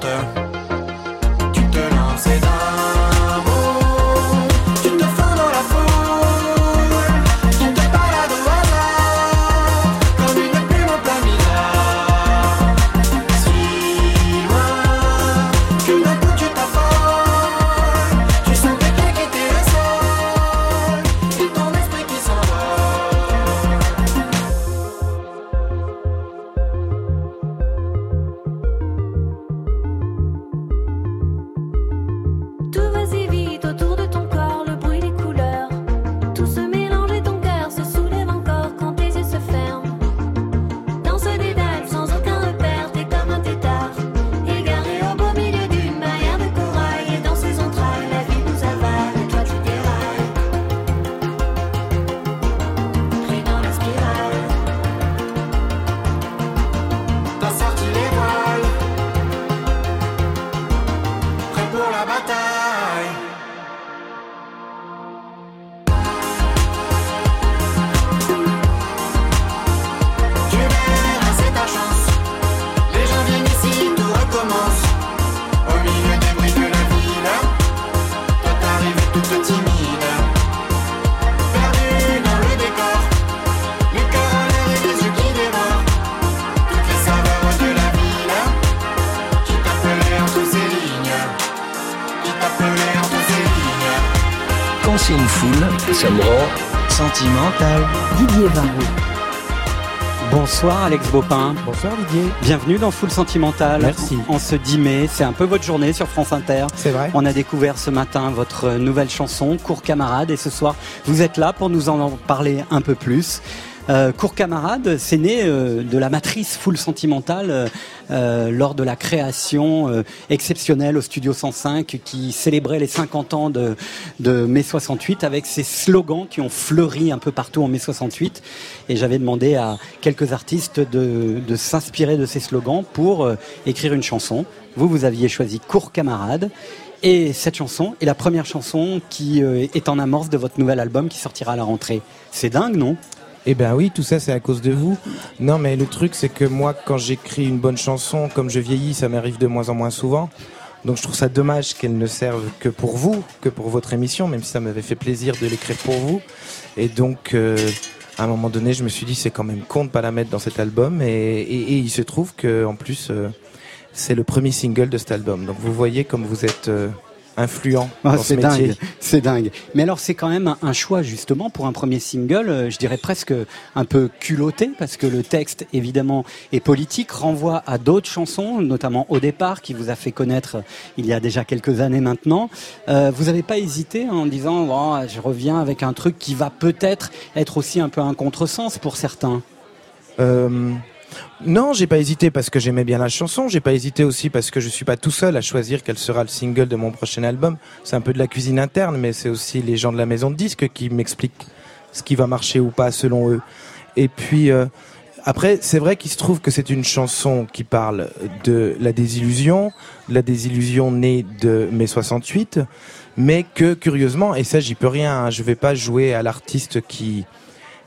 there. Tu t'en sortes. Bonsoir Alex Bopin. Bonsoir Didier. Bienvenue dans Full Sentimental. Merci. En ce 10 mai, c'est un peu votre journée sur France Inter. C'est vrai. On a découvert ce matin votre nouvelle chanson, Cours Camarade, et ce soir, vous êtes là pour nous en parler un peu plus. Euh, Cours Camarade, c'est né euh, de la matrice full sentimentale euh, lors de la création exceptionnelle au Studio 105 qui célébrait les 50 ans de, de mai 68 avec ces slogans qui ont fleuri un peu partout en mai 68. Et j'avais demandé à quelques artistes de, de s'inspirer de ces slogans pour écrire une chanson. Vous, vous aviez choisi Cours Camarade. Et cette chanson est la première chanson qui est en amorce de votre nouvel album qui sortira à la rentrée. C'est dingue, non? Eh ben oui, tout ça c'est à cause de vous. Non mais le truc c'est que moi quand j'écris une bonne chanson, comme je vieillis, ça m'arrive de moins en moins souvent. Donc je trouve ça dommage qu'elle ne serve que pour vous, que pour votre émission, même si ça m'avait fait plaisir de l'écrire pour vous. Et donc euh, à un moment donné, je me suis dit c'est quand même con de pas la mettre dans cet album. Et, il se trouve que en plus euh, c'est le premier single de cet album. Donc vous voyez comme vous êtes euh, influent Ah, ce c'est dingue, c'est dingue. Mais alors c'est quand même un- un choix justement pour un premier single, euh, je dirais presque un peu culotté parce que le texte évidemment est politique, renvoie à d'autres chansons, notamment au départ qui vous a fait connaître il y a déjà quelques années maintenant. Euh, vous n'avez pas hésité en disant Oh, je reviens avec un truc qui va peut-être être aussi un peu un contresens pour certains? Euh, non, j'ai pas hésité parce que j'aimais bien la chanson. J'ai pas hésité aussi parce que je suis pas tout seul à choisir quel sera le single de mon prochain album. C'est un peu de la cuisine interne, mais c'est aussi les gens de la maison de disques qui m'expliquent ce qui va marcher ou pas selon eux. Et puis euh, après, c'est vrai qu'il se trouve que c'est une chanson qui parle de la désillusion, la désillusion née de mai 68, mais que curieusement, et ça j'y peux rien, hein, je vais pas jouer à l'artiste qui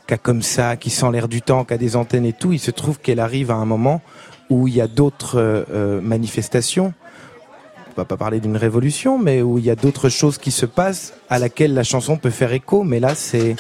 qui comme ça, qui sent l'air du temps, qui a des antennes et tout, il se trouve qu'elle arrive à un moment où il y a d'autres euh, euh, manifestations. On va pas parler d'une révolution, mais où il y a d'autres choses qui se passent à laquelle la chanson peut faire écho. Mais là, c'est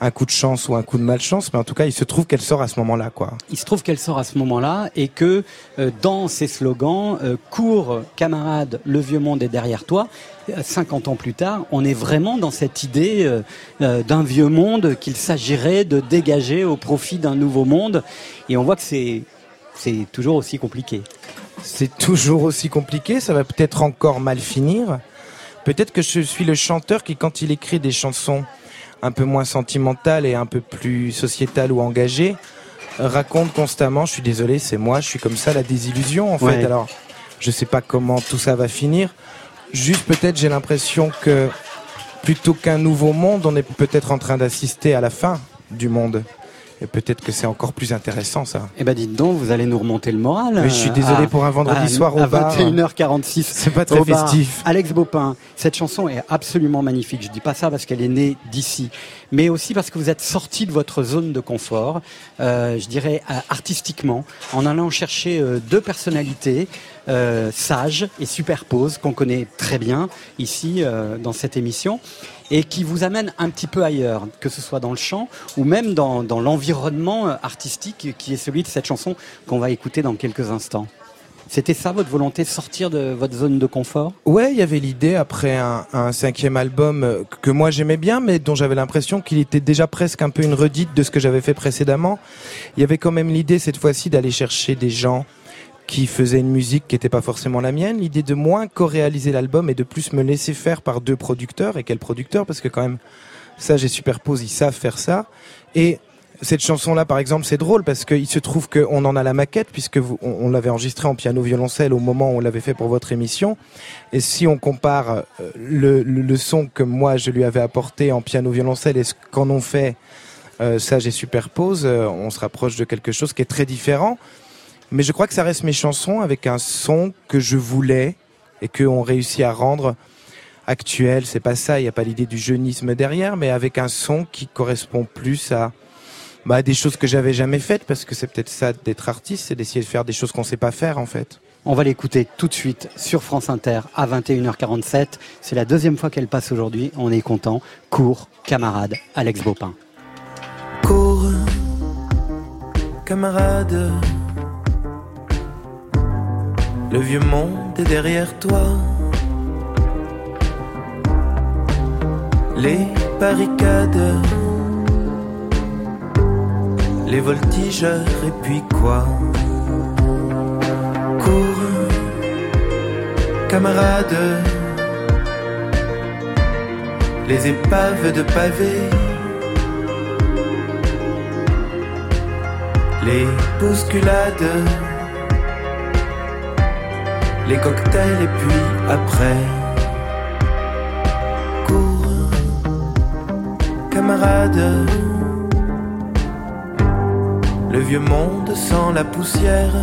un coup de chance ou un coup de malchance, mais en tout cas, il se trouve qu'elle sort à ce moment-là, quoi. Il se trouve qu'elle sort à ce moment-là et que euh, dans ses slogans, euh, cours camarade, le vieux monde est derrière toi. Euh, 50 ans plus tard, on est vraiment dans cette idée euh, euh, d'un vieux monde qu'il s'agirait de dégager au profit d'un nouveau monde. Et on voit que c'est c'est toujours aussi compliqué. C'est toujours aussi compliqué, ça va peut-être encore mal finir. Peut-être que je suis le chanteur qui, quand il écrit des chansons un peu moins sentimentales et un peu plus sociétales ou engagées, raconte constamment, je suis désolé, c'est moi, je suis comme ça, la désillusion en fait. Alors, je sais pas comment tout ça va finir. Juste peut-être j'ai l'impression que plutôt qu'un nouveau monde, on est peut-être en train d'assister à la fin du monde. Et peut-être que c'est encore plus intéressant ça. Eh ben dites donc, vous allez nous remonter le moral. Mais je suis désolé à- pour un vendredi à- soir au à bar. 21h46. C'est pas très festif. Alex Baupin, cette chanson est absolument magnifique. Je dis pas ça parce qu'elle est née d'ici, mais aussi parce que vous êtes sorti de votre zone de confort, euh, je dirais euh, artistiquement, en allant chercher euh, deux personnalités euh, sages et superposes qu'on connaît très bien ici dans cette émission et qui vous amènent un petit peu ailleurs, que ce soit dans le chant ou même dans, dans l'environnement euh, artistique qui est celui de cette chanson qu'on va écouter dans quelques instants. C'était ça votre volonté, sortir de votre zone de confort? Ouais, il y avait l'idée après un, un cinquième album euh, que moi j'aimais bien, mais dont j'avais l'impression qu'il était déjà presque un peu une redite de ce que j'avais fait précédemment. Il y avait quand même l'idée cette fois-ci d'aller chercher des gens qui faisaient une musique qui n'était pas forcément la mienne, l'idée de moins co-réaliser l'album et de plus me laisser faire par deux producteurs. Et quels producteurs Parce que quand même, ça j'ai superpose, ils savent faire ça. Et cette chanson-là, par exemple, c'est drôle parce qu'il se trouve qu'on en a la maquette puisque vous, on, l'avait enregistrée en piano-violoncelle au moment où on l'avait fait pour votre émission. Et si on compare euh, le, le, le son que moi je lui avais apporté en piano-violoncelle et ce qu'en ont fait euh, Sage et Superpose, euh, on se rapproche de quelque chose qui est très différent. Mais je crois que ça reste mes chansons avec un son que je voulais et qu'on réussit à rendre actuel. C'est pas ça, il n'y a pas l'idée du jeunisme derrière, mais avec un son qui correspond plus à bah, des choses que j'avais jamais faites, parce que c'est peut-être ça d'être artiste, c'est d'essayer de faire des choses qu'on sait pas faire en fait. On va l'écouter tout de suite sur France Inter à 21h47. C'est la deuxième fois qu'elle passe aujourd'hui. On est content. Cours, camarade, Alex Baupin. Cours, camarade. Le vieux monde est derrière toi. Les barricades, les voltigeurs et puis quoi? Cours, camarade. Les épaves de pavés. Les bousculades, les cocktails et puis après, cours, camarade. Le vieux monde sent la poussière.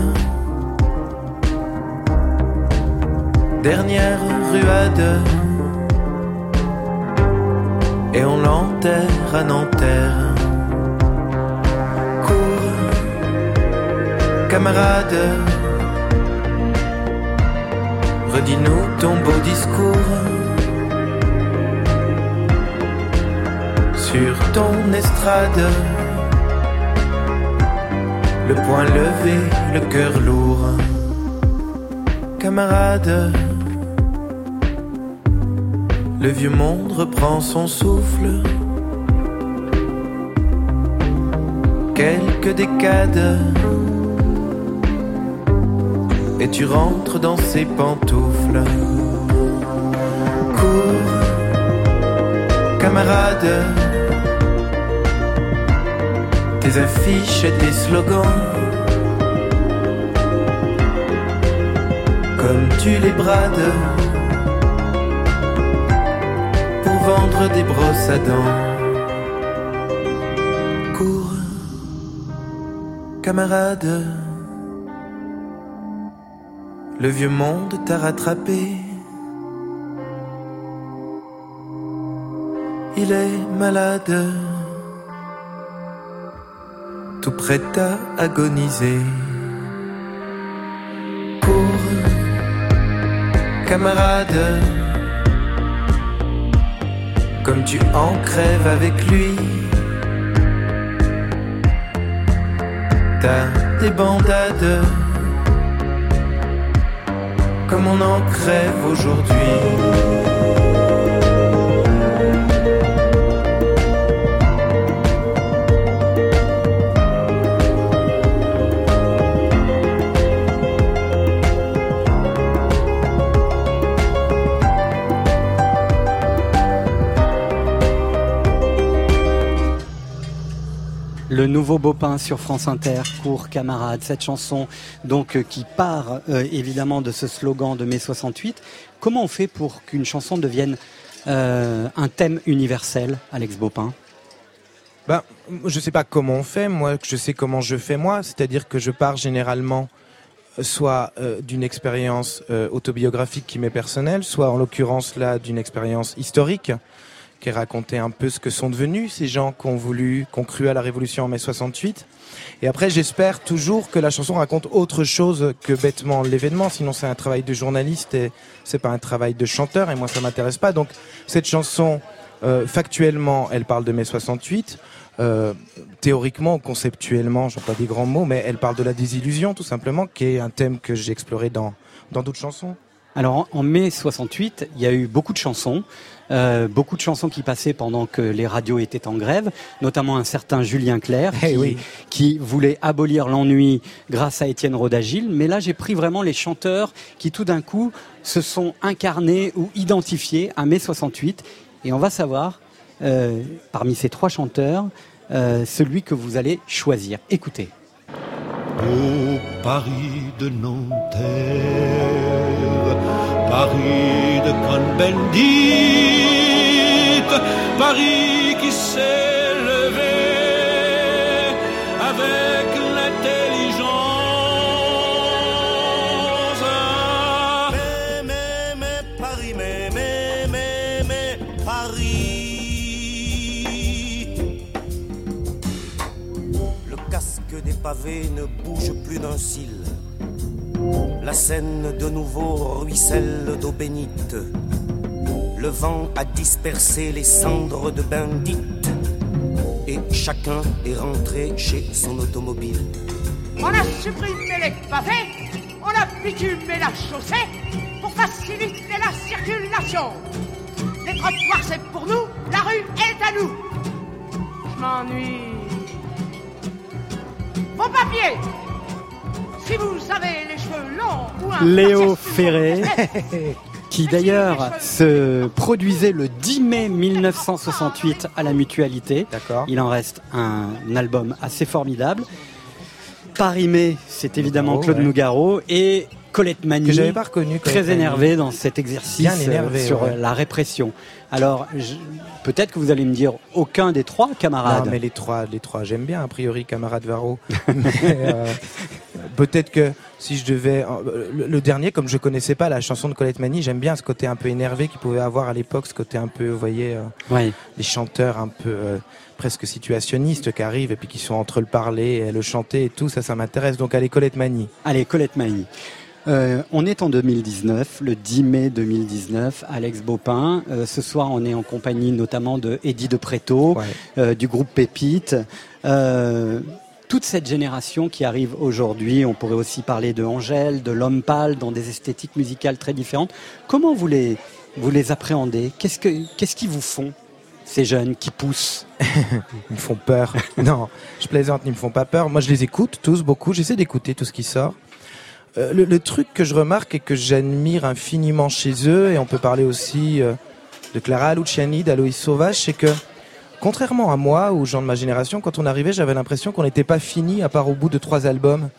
Dernière ruade, et on l'enterre à Nanterre. camarade. Redis-nous ton beau discours sur ton estrade. Le poing levé, le cœur lourd. Camarade, Le vieux monde reprend son souffle. Quelques décades. Et tu rentres dans ses pantoufles. Cours, camarade. Tes affiches et tes slogans. Comme tu les brades pour vendre des brosses à dents. Cours, camarade. Le vieux monde t'a rattrapé. Il est malade, tout prêt à agoniser. Cours, camarade, comme tu en crèves avec lui. T'as des bandades comme on en crève aujourd'hui. Le nouveau Bopin sur France Inter, cours camarade, cette chanson donc euh, qui part euh, évidemment de ce slogan de mai 68. Comment on fait pour qu'une chanson devienne euh, un thème universel, Alex Bopin? Ben, je sais pas comment on fait, moi je sais comment je fais moi, c'est-à-dire que je pars généralement soit d'une expérience autobiographique qui m'est personnelle, soit en l'occurrence là d'une expérience historique qui racontait un peu ce que sont devenus ces gens qui ont voulu, qui ont cru à la révolution en mai 68. Et après, j'espère toujours que la chanson raconte autre chose que bêtement l'événement. Sinon, c'est un travail de journaliste et c'est pas un travail de chanteur. Et moi, ça m'intéresse pas. Donc, cette chanson, euh, factuellement, elle parle de mai 68. Euh, théoriquement, conceptuellement, j'en pas des grands mots, mais elle parle de la désillusion, tout simplement, qui est un thème que j'ai exploré dans dans d'autres chansons. Alors en, mai 68, il y a eu beaucoup de chansons, euh, beaucoup de chansons qui passaient pendant que les radios étaient en grève, notamment un certain Julien Clerc Eh qui, oui. qui voulait abolir l'ennui grâce à Étienne Rodagil. Mais là, j'ai pris vraiment les chanteurs qui tout d'un coup se sont incarnés ou identifiés à mai 68. Et on va savoir, euh, parmi ces trois chanteurs, euh, celui que vous allez choisir. Écoutez. Au Paris de Nanterre, Paris de Cohn-Bendit, Paris qui s'est levé avec l'intelligence. Mais, mais, mais, Paris, mais, mais, mais, mais, Paris. Le casque des pavés ne bouge plus d'un cil. La Seine de nouveau ruisselle d'eau bénite. Le vent a dispersé les cendres de bandits. Et chacun est rentré chez son automobile. On a supprimé les pavés, on a bitumé la chaussée pour faciliter la circulation. Les trottoirs, c'est pour nous, la rue est à nous. Je m'ennuie. Vos papiers Si vous avez les Léo Ferré, qui d'ailleurs se produisait le 10 mai 1968 à la Mutualité. Il en reste un album assez formidable. Paris Mai, c'est évidemment Nougaro, Claude. Nougaro et Colette Mani, Que pas reconnu, très Mani. énervé dans cet exercice énervé, euh, sur ouais. euh, la répression. Alors, peut-être que vous allez me dire aucun des trois camarades. Non, mais les trois, les trois, j'aime bien, a priori, camarade Varro. Mais, euh, Peut-être que si je devais. Le, dernier, comme je connaissais pas la chanson de Colette Mani, j'aime bien ce côté un peu énervé qu'il pouvait avoir à l'époque, ce côté un peu, vous voyez, euh, Oui. les chanteurs un peu euh, presque situationnistes qui arrivent et puis qui sont entre le parler et le chanter et tout, ça, ça m'intéresse. Donc, allez, Colette Mani. Allez, Colette Mailly. Euh, on est en 2019, le 10 mai 2019, Alex Baupin. Euh, ce soir, on est en compagnie notamment de Eddie de Préto, euh, du groupe Pépite. Toute cette génération qui arrive aujourd'hui, on pourrait aussi parler de Angèle, de L'Homme Pâle, dans des esthétiques musicales très différentes. Comment vous les vous les appréhendez? Qu'est-ce que qu'est-ce qu'ils vous font ces jeunes qui poussent? Ils me font peur. non, je plaisante, ils me font pas peur. Moi, je les écoute tous beaucoup. J'essaie d'écouter tout ce qui sort. Euh, le, le truc que je remarque et que j'admire infiniment chez eux, et on peut parler aussi euh, de Clara Luciani, d'Aloïs Sauvage, c'est que contrairement à moi ou aux gens de ma génération, quand on arrivait, j'avais l'impression qu'on n'était pas fini à part au bout de trois albums.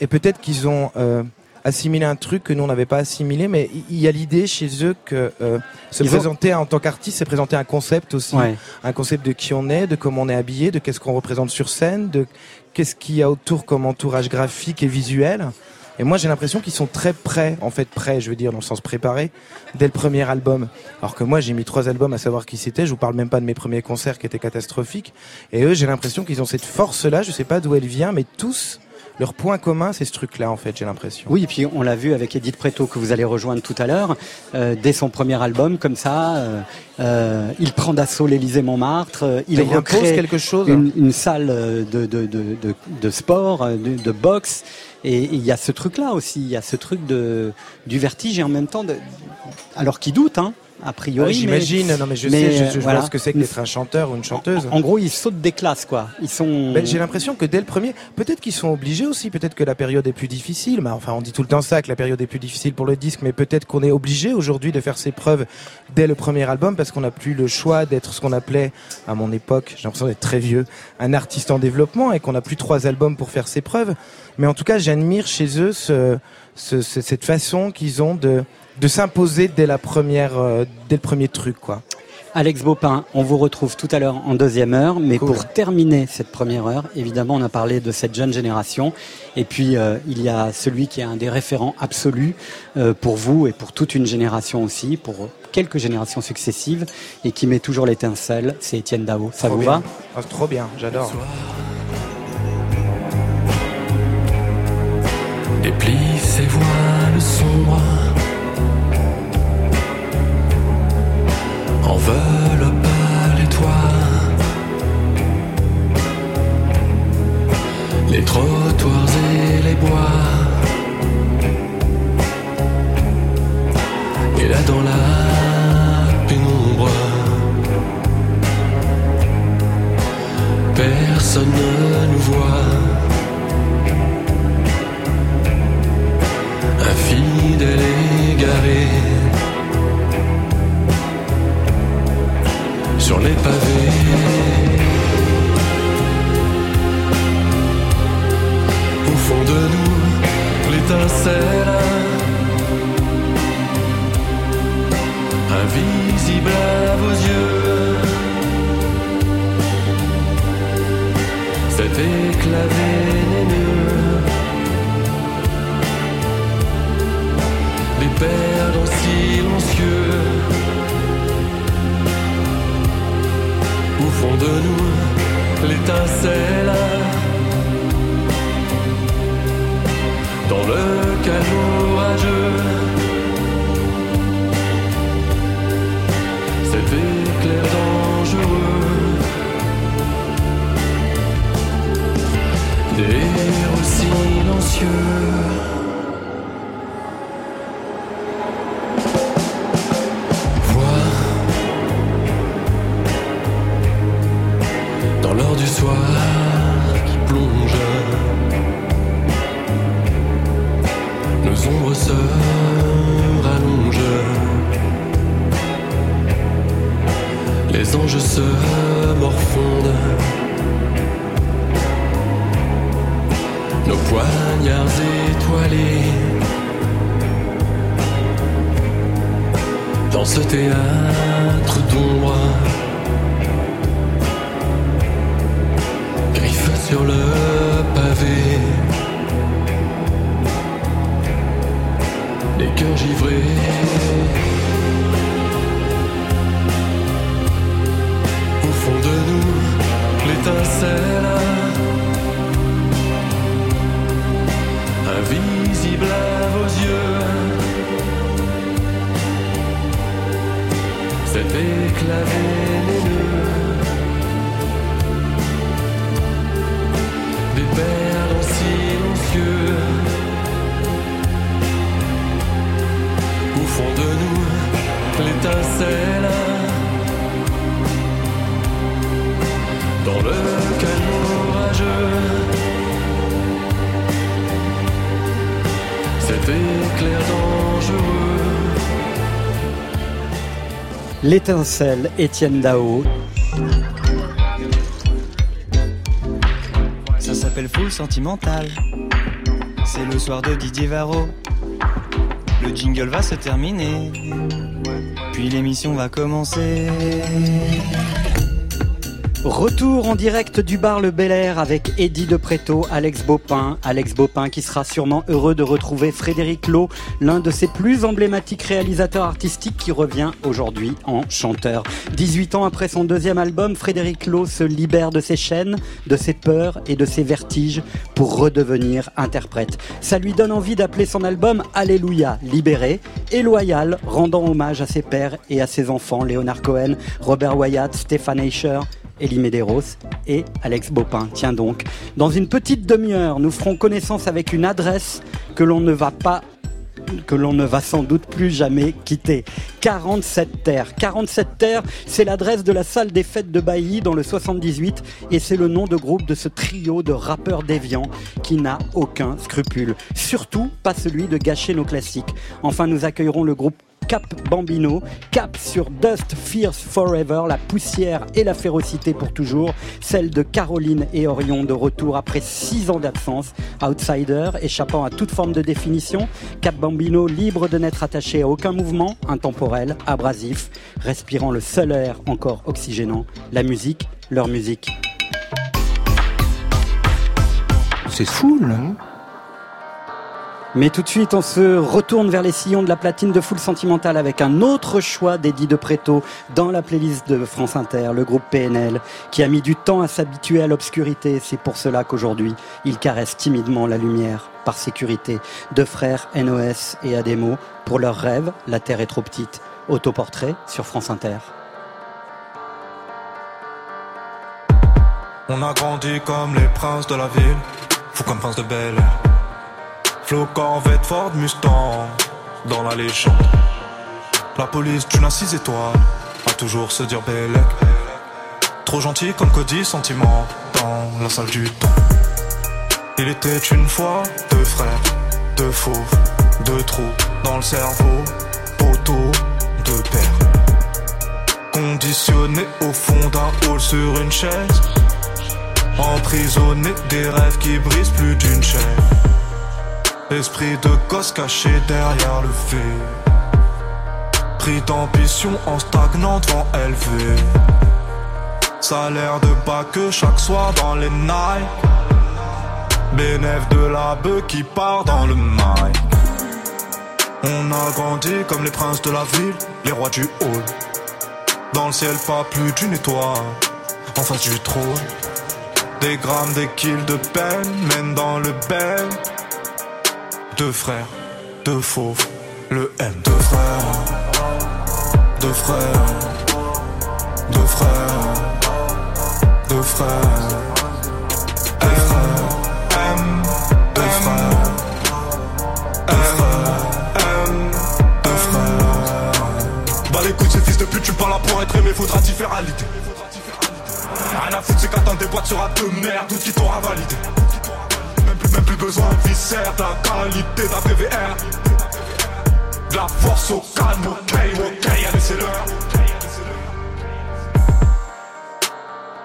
Et peut-être qu'ils ont euh, assimilé un truc que nous on n'avait pas assimilé, mais il y a l'idée chez eux que euh, se Ils ont- présenter en tant qu'artiste, c'est présenter un concept aussi, Ouais. un concept de qui on est, de comment on est habillé, de qu'est-ce qu'on représente sur scène, de qu'est-ce qu'il y a autour comme entourage graphique et visuel. Et moi, j'ai l'impression qu'ils sont très prêts, en fait prêts, je veux dire, dans le sens préparé, dès le premier album. Alors que moi, j'ai mis trois albums à savoir qui c'était. Je vous parle même pas de mes premiers concerts qui étaient catastrophiques. Et eux, j'ai l'impression qu'ils ont cette force-là. Je sais pas d'où elle vient, mais tous, leur point commun, c'est ce truc-là, en fait, j'ai l'impression. Oui, et puis on l'a vu avec Edith Preto que vous allez rejoindre tout à l'heure. Euh, dès son premier album, comme ça, euh, euh, il prend d'assaut l'Élysée Montmartre. euh, il Mais il impose recrée quelque chose. Une, une salle euh, de, de, de, de, sport, de, boxe. Et il y a ce truc-là aussi. Il y a ce truc de, du vertige et en même temps, alors qu'il doute, hein, a priori. Ouais, J'imagine, mais- non mais je mais, sais, je, euh, je voilà. vois ce que c'est que d'être un chanteur ou une chanteuse. En gros, ils sautent des classes, quoi. Ils sont. Ben, j'ai l'impression que dès le premier, peut-être qu'ils sont obligés aussi, peut-être que la période est plus difficile. Mais enfin, on dit tout le temps ça, que la période est plus difficile pour le disque, mais peut-être qu'on est obligé aujourd'hui de faire ses preuves dès le premier album parce qu'on n'a plus le choix d'être ce qu'on appelait à mon époque, j'ai l'impression d'être très vieux, un artiste en développement et qu'on n'a plus trois albums pour faire ses preuves. Mais en tout cas, j'admire chez eux ce- ce- cette façon qu'ils ont de de s'imposer dès la première, euh, dès le premier truc, quoi. Alex Baupin, on vous retrouve tout à l'heure en deuxième heure, mais pour terminer cette première heure, évidemment, on a parlé de cette jeune génération, et puis euh, il y a celui qui est un des référents absolus euh, pour vous et pour toute une génération aussi, pour quelques générations successives, et qui met toujours l'étincelle, c'est Étienne Dao. Ça Trop vous bien. va? Ah, Trop bien, j'adore. déplie ses voiles sombres, enveloppe les L'étincelle, Étienne Dao. Ça s'appelle Full Sentimental. C'est le soir de Didier Varro. Le jingle va se terminer. Puis l'émission va commencer. Retour en direct du bar Le Bel Air avec Eddie de Préto, Alex Bopin. Alex Bopin qui sera sûrement heureux de retrouver Frédéric Lowe, l'un de ses plus emblématiques réalisateurs artistiques qui revient aujourd'hui en chanteur. 18 ans après son deuxième album, Frédéric Lowe se libère de ses chaînes, de ses peurs et de ses vertiges pour redevenir interprète. Ça lui donne envie d'appeler son album Alléluia, libéré et loyal, rendant hommage à ses pères et à ses enfants, Léonard Cohen, Robert Wyatt, Stéphane Eicher, Elie Medeiros et Alex Bopin. Tiens donc, dans une petite demi-heure, nous ferons connaissance avec une adresse que l'on ne va pas que l'on ne va sans doute plus jamais quitter. 47 terres. 47 terres, c'est l'adresse de la salle des fêtes de Bailly dans le 78 et c'est le nom de groupe de ce trio de rappeurs déviants qui n'a aucun scrupule. Surtout pas celui de gâcher nos classiques. Enfin, nous accueillerons le groupe Cap Bambino, cap sur Dust Fierce Forever, la poussière et la férocité pour toujours, celle de Caroline et Orion de retour après six ans d'absence, outsider, échappant à toute forme de définition, Cap Bambino libre de n'être attaché à aucun mouvement, intemporel, abrasif, respirant le seul air encore oxygénant, la musique, leur musique. C'est fou, là. Mais tout de suite, on se retourne vers les sillons de la platine de Full Sentimental avec un autre choix d'Eddie de Préto dans la playlist de France Inter, le groupe PNL, qui a mis du temps à s'habituer à l'obscurité. C'est pour cela qu'aujourd'hui, il caresse timidement la lumière par sécurité. Deux frères NOS et Ademo, pour leur rêve, la Terre est trop petite. Autoportrait sur France Inter. On a grandi comme les princes de la ville, fou comme prince de Belle. Flo Corvette Ford Mustang dans la légende. La police d'une assise étoile a toujours se dire Bellec. Trop gentil comme Cody, sentiment dans la salle du temps. Il était une fois deux frères, deux fauves, deux trous dans le cerveau, poteau, deux pères. Conditionnés au fond d'un hall sur une chaise. Emprisonnés des rêves qui brisent plus d'une chaîne. Esprit de gosse caché derrière le fait. Pris d'ambition en stagnant devant élevé. Salaire de bas que chaque soir dans les Nike. Bénéf de la bœuf qui part dans le mail. On a grandi comme les princes de la ville, les rois du hall. Dans le ciel, pas plus d'une étoile. En face du trône. Des grammes, des kills de peine mènent dans le bel. Deux frères, deux fauves, le M. Deux frères, deux frères, deux frères, deux frères. M, M, deux frères, deux frères, M, deux frères. Bah couilles, ces fils de pute, tu parles là pour être aimé, faudra t'y faire à l'idée. Rien à foutre, c'est qu'attendre des boîtes sera de merde, tout qui t'aura validé. Même plus, besoin de viscère, la qualité d'un PVR. De la force au calme, ok, ok, allez, c'est l'heure.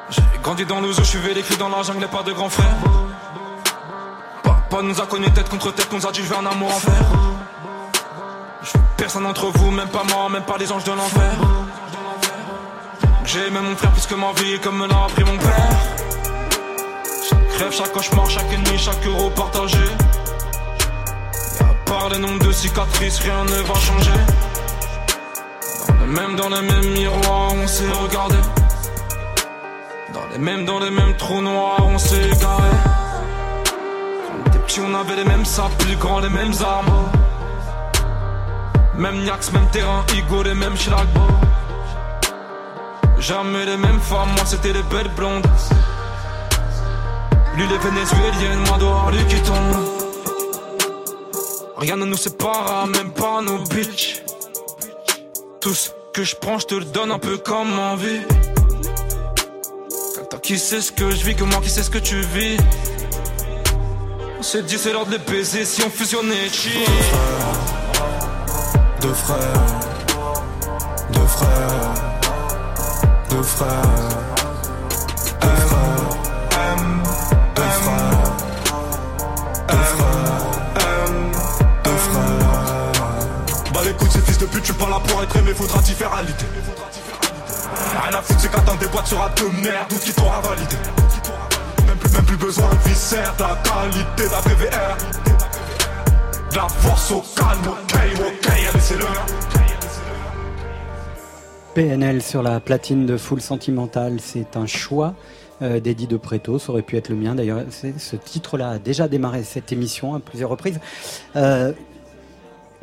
J'ai grandi dans le zoo, je suis vécu dans la jungle, et pas de grand frère. Papa nous a connus tête contre tête, nous a dit je veux un amour en fer. Personne d'entre vous, même pas moi, même pas les anges de l'enfer. J'ai aimé mon frère plus que ma vie, comme me l'a appris mon père. Rêve, chaque cauchemar, chaque ennemi, chaque euro partagé. Et à part les nombres de cicatrices, rien ne va changer. Dans les mêmes, dans les mêmes miroirs, on s'est regardé. Dans les mêmes, dans les mêmes trous noirs, on s'est égaré. Quand on était petits, on avait les mêmes sables, plus grands, les mêmes armes. Même Niax, même terrain, Igo, les mêmes Chilagbo. Jamais les mêmes femmes, moi c'était les belles blondes. Lui les vénézuéliennes, moi dehors lui qui tombe. Rien ne nous sépare, même pas nos bitches. Tout ce que je prends, je te le donne un peu comme envie. Toi qui sais ce que je vis, que moi qui sais ce que tu vis. On s'est dit c'est l'heure de les baiser si on fusionnait cheat. Deux frères, Deux frères, deux frères. M, pute, suis pas là pour être aimé, faudra t'y faire aliter. Rien à foutre, c'est qu'attends des boîtes sera de merde, ou qui t'aura validé. Même plus, même plus besoin de viscère, de la qualité de la VVR. De la force au calme, ok, ok, allez c'est l'heure. PNL sur la platine de Full Sentimental, c'est un choix euh, d'Eddie de Preto, ça aurait pu être le mien d'ailleurs. Ce titre-là a déjà démarré cette émission à plusieurs reprises. Euh,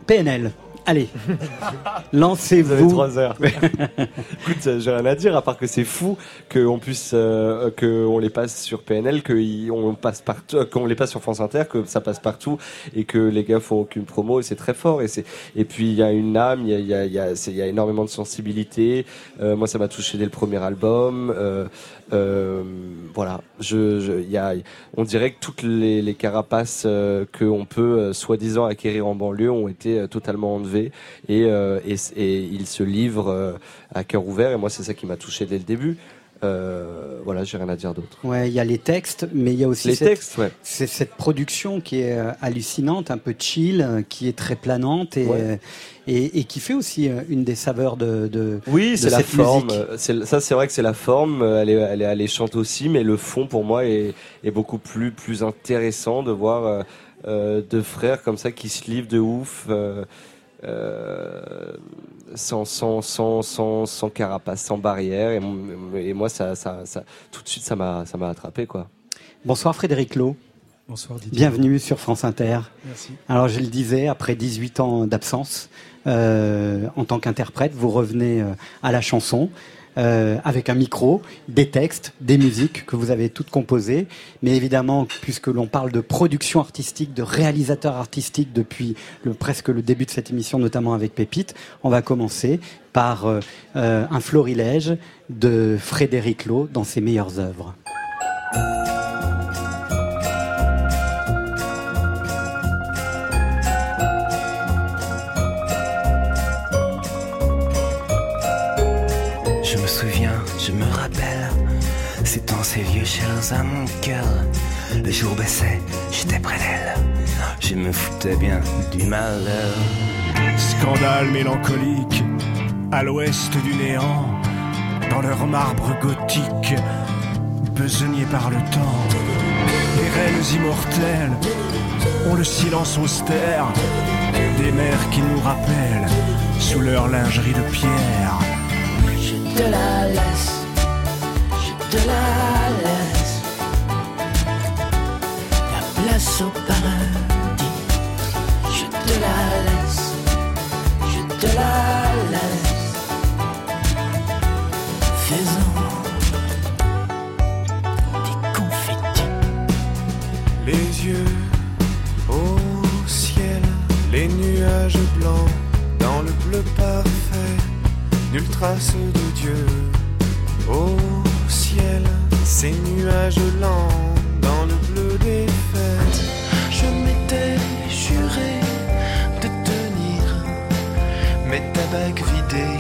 PNL, allez, Vous avez lancez-vous. trois heures. Écoute, euh, j'ai rien à dire à part que c'est fou qu'on puisse, euh, que on les passe sur PNL, qu'on passe partout, qu'on les passe sur France Inter, que ça passe partout et que les gars font aucune promo et c'est très fort et c'est et puis il y a une âme, il y a il y a il y a énormément de sensibilité. Euh, moi, ça m'a touché dès le premier album. Euh, euh, voilà, je, je, y a, on dirait que toutes les, les carapaces euh, que on peut euh, soi-disant acquérir en banlieue ont été euh, totalement enlevées et, euh, et, et ils se livrent euh, à cœur ouvert et moi c'est ça qui m'a touché dès le début. Euh, voilà, j'ai rien à dire d'autre. Ouais, il y a les textes, mais il y a aussi Les cette, textes, ouais. c'est cette production qui est euh, hallucinante, un peu chill, euh, qui est très planante et, Ouais. et, et qui fait aussi une des saveurs de, de Oui, c'est la forme. Ça, c'est vrai que c'est la forme. Elle est, elle est alléchante aussi, mais le fond, pour moi, est, est beaucoup plus, plus intéressant de voir euh, deux frères comme ça qui se livrent de ouf, euh, sans, sans, sans, sans, sans carapace, sans barrière. Et, moi, ça, ça, ça, tout de suite, ça m'a, ça m'a attrapé, quoi. Bonsoir Frédéric Lowe. Bonsoir Didier. Bienvenue sur France Inter. Merci. Alors je le disais, après 18 ans d'absence, euh, en tant qu'interprète, vous revenez euh, à la chanson. Euh, avec un micro, des textes, des musiques que vous avez toutes composées. Mais évidemment, puisque l'on parle de production artistique, de réalisateur artistique depuis presque le début de cette émission, notamment avec Pépite, on va commencer par euh, euh, un florilège de Frédéric Lowe dans ses meilleures œuvres. Ces vieux chaleurs à mon cœur. Le jour baissait, j'étais près d'elle. Je me foutais bien du malheur. Scandale mélancolique à l'ouest du néant, dans leur marbre gothique, besogné par le temps. Les reines immortelles ont le silence austère des mers qui nous rappellent sous leur lingerie de pierre. Je te la laisse, la laisse. La place au paradis, je te la laisse, je te la laisse. Faisons des confettis. Les yeux au ciel, les nuages blancs dans le bleu parfait, nulle trace de Dieu. Au ces nuages lents dans le bleu des fêtes. Je m'étais juré de tenir, mais ta bague vidée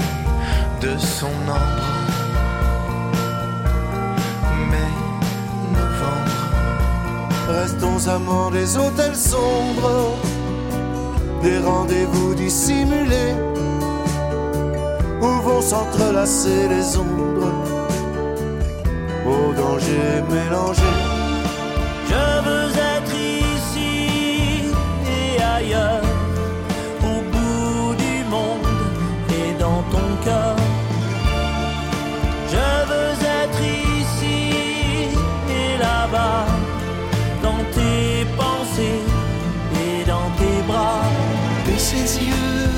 de son ambre. Mais novembre. Restons amants des hôtels sombres, des rendez-vous dissimulés, où vont s'entrelacer les ombres, au danger mélangé. Je veux être ici et ailleurs, au bout du monde et dans ton cœur. Je veux être ici et là-bas, dans tes pensées et dans tes bras. Et ses yeux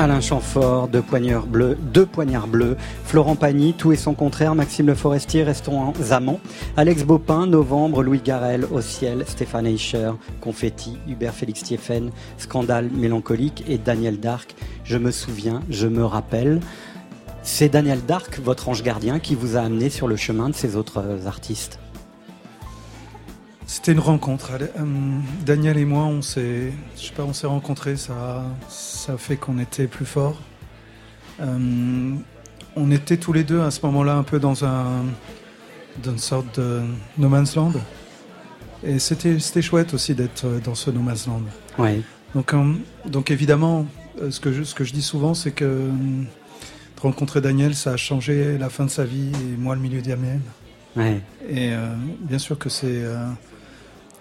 Alain Chamfort, deux poignards bleus, deux poignards bleus, Florent Pagny, tout et son contraire, Maxime Le Forestier, restons amants, Alex Bopin, Novembre, Louis Garel, Au ciel, Stéphane Eicher, Confetti, Hubert Félix Thieffen, Scandale mélancolique. Et Daniel Dark, Je me souviens, je me rappelle. C'est Daniel Dark, votre ange gardien, qui vous a amené sur le chemin de ces autres artistes. C'était une rencontre. Euh, Daniel et moi, on s'est, je sais pas, on s'est rencontrés. Ça, ça fait qu'on était plus forts. Euh, on était tous les deux à ce moment-là un peu dans un, dans une sorte de no man's land. Et c'était, c'était chouette aussi d'être dans ce no man's land. Ouais. Donc, euh, donc évidemment, ce que je, ce que je dis souvent, c'est que de rencontrer Daniel, ça a changé la fin de sa vie et moi le milieu de la mienne. Ouais. Et bien sûr que c'est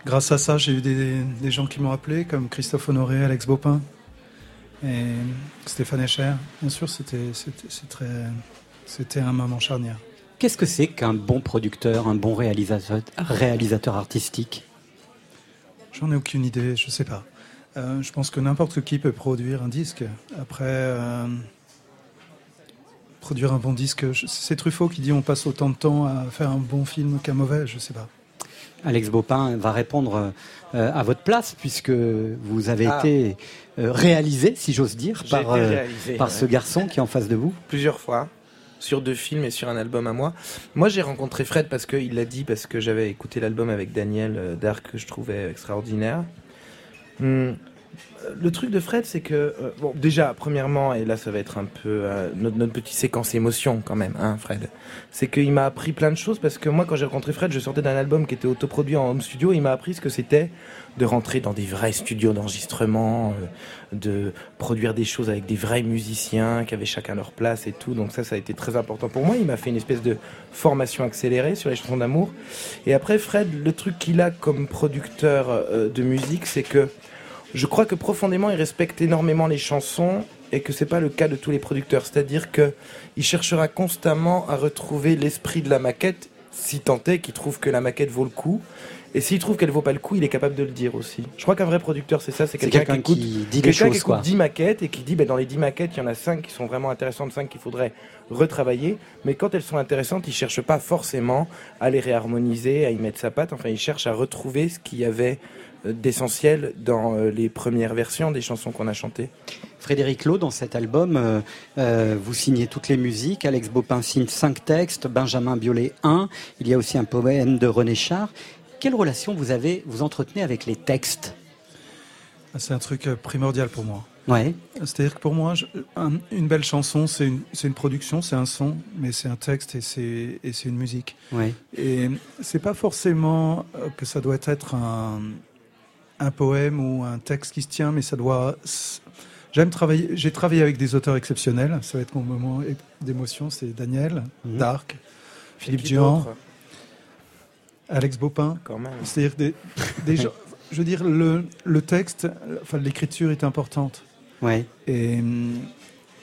grâce à ça, j'ai eu des, gens qui m'ont appelé, comme Christophe Honoré, Alex Bopin et Stéphane Echer. Bien sûr, c'était un moment charnière. Qu'est-ce que c'est qu'un bon producteur, un bon réalisateur, réalisateur artistique? J'en ai aucune idée, je sais pas. Euh, je pense que n'importe qui peut produire un disque. Après, euh, produire un bon disque, c'est Truffaut qui dit on passe autant de temps à faire un bon film qu'un mauvais, je sais pas. Alex Bopin va répondre euh, à votre place puisque vous avez ah. été euh, réalisé, si j'ose dire, par, euh, par ce garçon qui est en face de vous. Plusieurs fois sur deux films et sur un album à moi. Moi, j'ai rencontré Fred parce qu'il l'a dit, parce que j'avais écouté l'album avec Daniel Dark que je trouvais extraordinaire. Hmm le truc de Fred, c'est que, euh, bon, déjà, premièrement, et là, ça va être un peu euh, notre, notre, petite séquence émotion quand même, hein, Fred. C'est qu'il m'a appris plein de choses parce que moi, quand j'ai rencontré Fred, je sortais d'un album qui était autoproduit en home studio. Et il m'a appris ce que c'était de rentrer dans des vrais studios d'enregistrement, euh, de produire des choses avec des vrais musiciens qui avaient chacun leur place et tout. Donc ça, ça a été très important pour moi. Il m'a fait une espèce de formation accélérée sur les chansons d'amour. Et après, Fred, le truc qu'il a comme producteur de musique, c'est que je crois que profondément, il respecte énormément les chansons et que c'est pas le cas de tous les producteurs. C'est-à-dire que il cherchera constamment à retrouver l'esprit de la maquette, si tant est qu'il trouve que la maquette vaut le coup. Et s'il trouve qu'elle vaut pas le coup, il est capable de le dire aussi. Je crois qu'un vrai producteur, c'est ça, c'est quelqu'un qui écoute, dit quelqu'un qui écoute 10 maquettes et qui dit, ben, dans les 10 maquettes, il y en a 5 qui sont vraiment intéressantes, 5 qu'il faudrait retravailler. Mais quand elles sont intéressantes, il cherche pas forcément à les réharmoniser, à y mettre sa patte. Enfin, il cherche à retrouver ce qu'il y avait d'essentiel dans euh, les premières versions des chansons qu'on a chantées. Frédéric Lowe, dans cet album, euh, euh, vous signez toutes les musiques. Alex Bopin signe cinq textes, Benjamin Biolay un. Il y a aussi un poème de René Char. Quelle relation vous avez, vous entretenez avec les textes? Ah, C'est un truc primordial pour moi. Ouais. C'est-à-dire que pour moi, une belle chanson, c'est une, une, production, c'est un son, mais c'est un texte et c'est une musique. Ouais. Et c'est pas forcément que ça doit être un, un poème ou un texte qui se tient, mais ça doit. J'aime travailler. J'ai travaillé avec des auteurs exceptionnels. Ça va être mon moment d'émotion. C'est Daniel, mhm. Dark, Philippe Durand, Alex Bopin. C'est-à-dire des, des gens. Je veux dire, le, le texte, enfin, l'écriture est importante. Ouais. Et,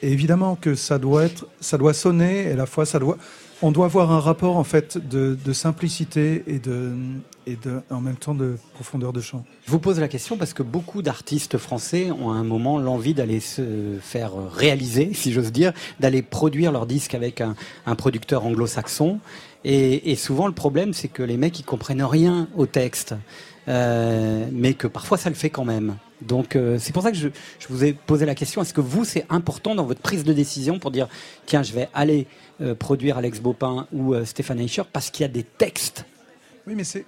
et, évidemment que ça doit être, ça doit sonner, et à la fois ça doit, on doit avoir un rapport en fait de, simplicité et de, et de, en même temps de profondeur de chant. Je vous pose la question parce que beaucoup d'artistes français ont à un moment l'envie d'aller se faire réaliser, si j'ose dire, d'aller produire leur disque avec un, producteur anglo-saxon. Et, souvent le problème, c'est que les mecs ils comprennent rien au texte, euh, mais que parfois ça le fait quand même. Donc euh, c'est pour ça que je, je, vous ai posé la question. Est-ce que vous c'est important dans votre prise de décision pour dire tiens je vais aller euh, produire Alex Bopin ou euh, Stéphane Eicher parce qu'il y a des textes. Oui, mais c'est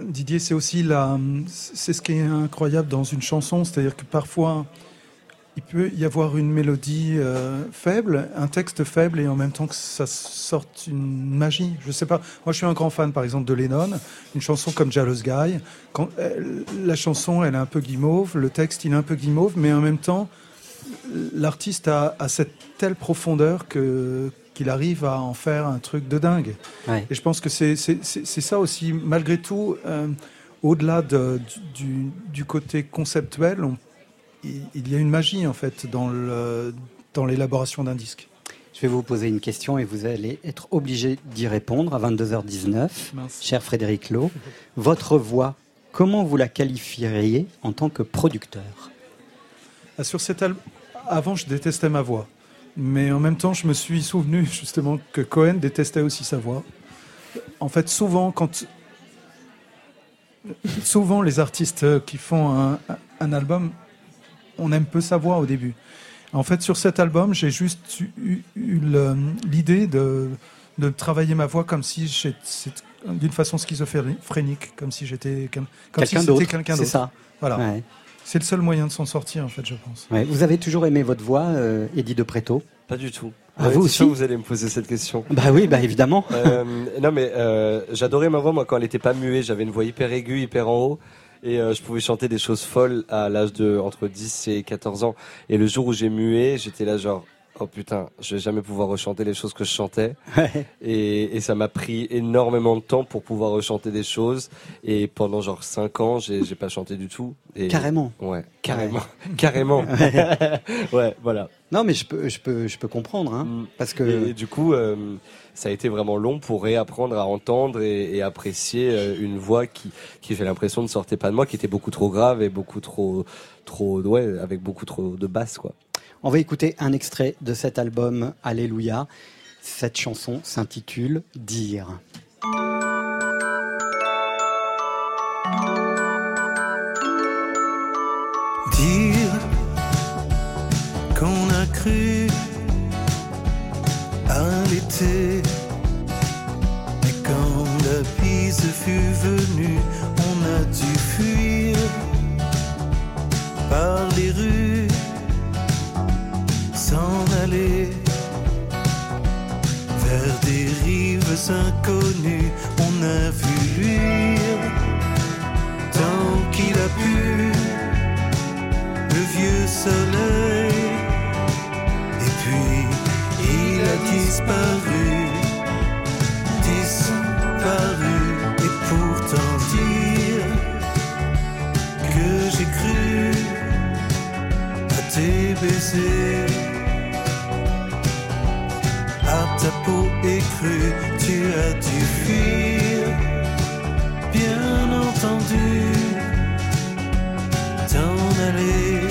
Didier, c'est aussi la, c'est ce qui est incroyable dans une chanson, c'est-à-dire que parfois il peut y avoir une mélodie euh, faible, un texte faible, et en même temps que ça sorte une magie. Je sais pas. Moi, je suis un grand fan, par exemple, de Lennon. Une chanson comme Jealous Guy. La chanson, elle est un peu guimauve, le texte, il est un peu guimauve, mais en même temps, l'artiste a, cette telle profondeur que qu'il arrive à en faire un truc de dingue. Et je pense que c'est ça aussi, malgré tout, euh, au-delà du, du, côté conceptuel, il, y a une magie en fait dans l'élaboration dans d'un disque. Je vais vous poser une question et vous allez être obligé d'y répondre à 22h19. Cher Frédéric Lowe, votre voix, comment vous la qualifieriez en tant que producteur? Ah, Sur cet album avant, je détestais ma voix. Mais en même temps, je me suis souvenu justement que Cohen détestait aussi sa voix. En fait, souvent, quand. Souvent, les artistes qui font un, un album, on aime peu sa voix au début. En fait, sur cet album, j'ai juste eu, l'idée de, de travailler ma voix comme si j'étais d'une façon schizophrénique, comme si j'étais comme si Quelqu'un d'autre, c'est ça. Voilà. Ouais. C'est le seul moyen de s'en sortir, en fait, je pense. Ouais, Vous avez toujours aimé votre voix, euh, Eddie de Préto? Pas du tout. Ah, vous aussi? sûr que vous allez me poser cette question. Bah oui, bah évidemment. Euh, non mais euh, j'adorais ma voix moi quand elle était pas muée, j'avais une voix hyper aiguë, hyper en haut et euh, je pouvais chanter des choses folles à l'âge de entre 10 et 14 ans et le jour où j'ai mué, j'étais là genre oh putain, je vais jamais pouvoir rechanter les choses que je chantais et, et ça m'a pris énormément de temps pour pouvoir rechanter des choses et pendant genre 5 ans, j'ai j'ai pas chanté du tout et Carrément. Ouais, carrément. carrément. Ouais. ouais, voilà. Non, mais je peux, je peux, je peux comprendre, hein, parce que Et, et du coup, euh, ça a été vraiment long pour réapprendre à entendre et, et apprécier euh, une voix qui, qui j'ai l'impression ne sortait pas de moi, qui était beaucoup trop grave et beaucoup trop, trop, ouais, avec beaucoup trop de basse, quoi. On va écouter un extrait de cet album Alléluia. Cette chanson s'intitule Dire. Dire qu'on a cru à l'été. Mais quand la bise fut venue, on a dû fuir par les rives inconnues. On a vu luire tant qu'il a pu le vieux soleil. Et puis il a disparu, disparu. Et pourtant dire que j'ai cru à tes baisers, as dû fuir, bien entendu t'en aller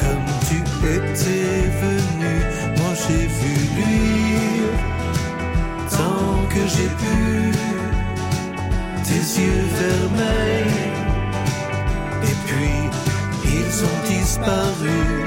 comme tu étais venu. Moi j'ai vu luire tant que j'ai pu tes yeux vermeils. Et puis ils ont disparu, disparu.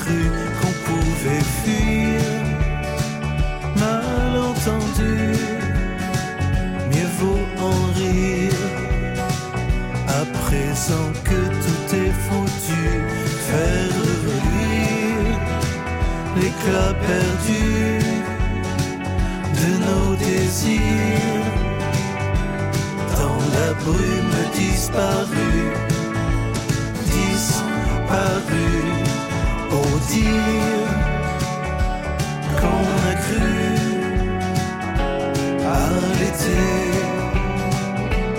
Cru, qu'on pouvait fuir. Malentendu, mieux vaut en rire. À présent que tout est foutu, faire reluire l'éclat perdu de nos désirs dans la brume disparue, disparue, dire qu'on a cru à l'été.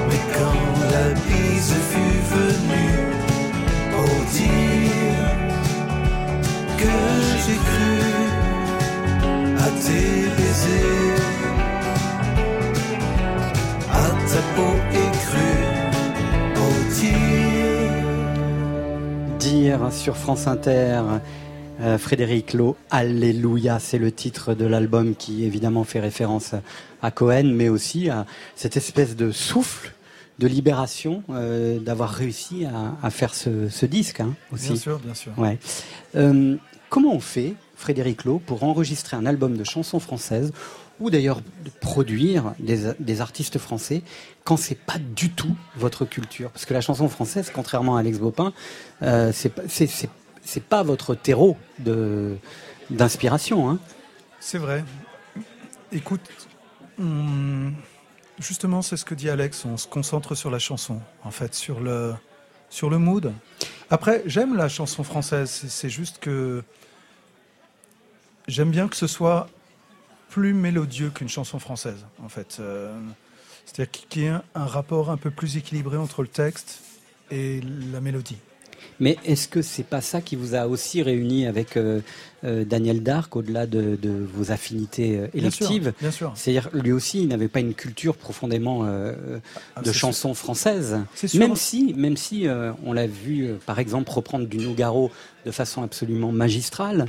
Mais quand la bise fut venue, au dire que j'ai cru à tes baisers à ta peau écrue. Dire sur France Inter. Euh, Frédéric Lowe, Alléluia, c'est le titre de l'album qui évidemment fait référence à Cohen, mais aussi à cette espèce de souffle de libération euh, d'avoir réussi à, à faire ce, ce disque hein, aussi. Bien sûr, bien sûr. Ouais. Euh, comment on fait, Frédéric Lowe, pour enregistrer un album de chansons françaises ou d'ailleurs de produire des, des artistes français quand c'est pas du tout votre culture? Parce que la chanson française, contrairement à Alex Bopin, euh, c'est pas- c'est- pas votre terreau d'inspiration. Hein. C'est vrai. Écoute, on- justement, c'est ce que dit Alex. On se concentre sur la chanson, en fait, sur le, sur le mood. Après, j'aime la chanson française. C'est- juste que j'aime bien que ce soit plus mélodieux qu'une chanson française, en fait. Euh, C'est-à-dire qu'il y ait un rapport un peu plus équilibré entre le texte et la mélodie. Mais est-ce que c'est pas ça qui vous a aussi réuni avec euh, euh, Daniel Dark, au-delà de, de vos affinités euh, sûr, électives bien sûr. C'est-à-dire, lui aussi, il n'avait pas une culture profondément Ah, de chansons françaises. C'est sûr. Même si, même si on l'a vu, par exemple, reprendre du Nougaro de façon absolument magistrale.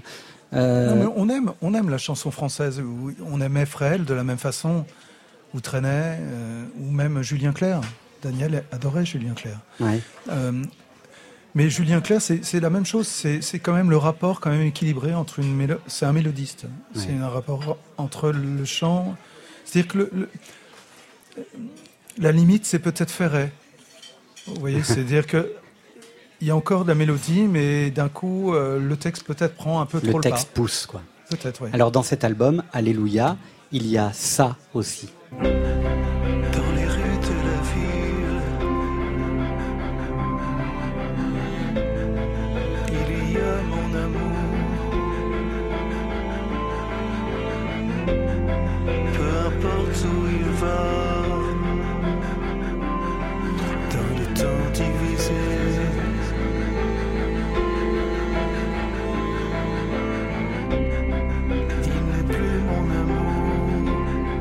Non, mais on aime, on aime la chanson française. On aimait Fréhel de la même façon, ou Trenet, ou même Julien Clerc. Daniel adorait Julien Clerc. ouais. Euh, mais Julien Clerc, c'est la même chose. C'est quand même le rapport quand même équilibré entre une mélo... C'est un mélodiste. C'est un rapport entre le chant. C'est-à-dire que le- le- la limite, c'est peut-être Ferret. Vous voyez, c'est-à-dire que il y a encore de la mélodie, mais d'un coup, euh, le texte peut-être prend un peu le trop le, texte pas. pousse, quoi. Peut-être, oui. Alors dans cet album, Alléluia, il y a ça aussi.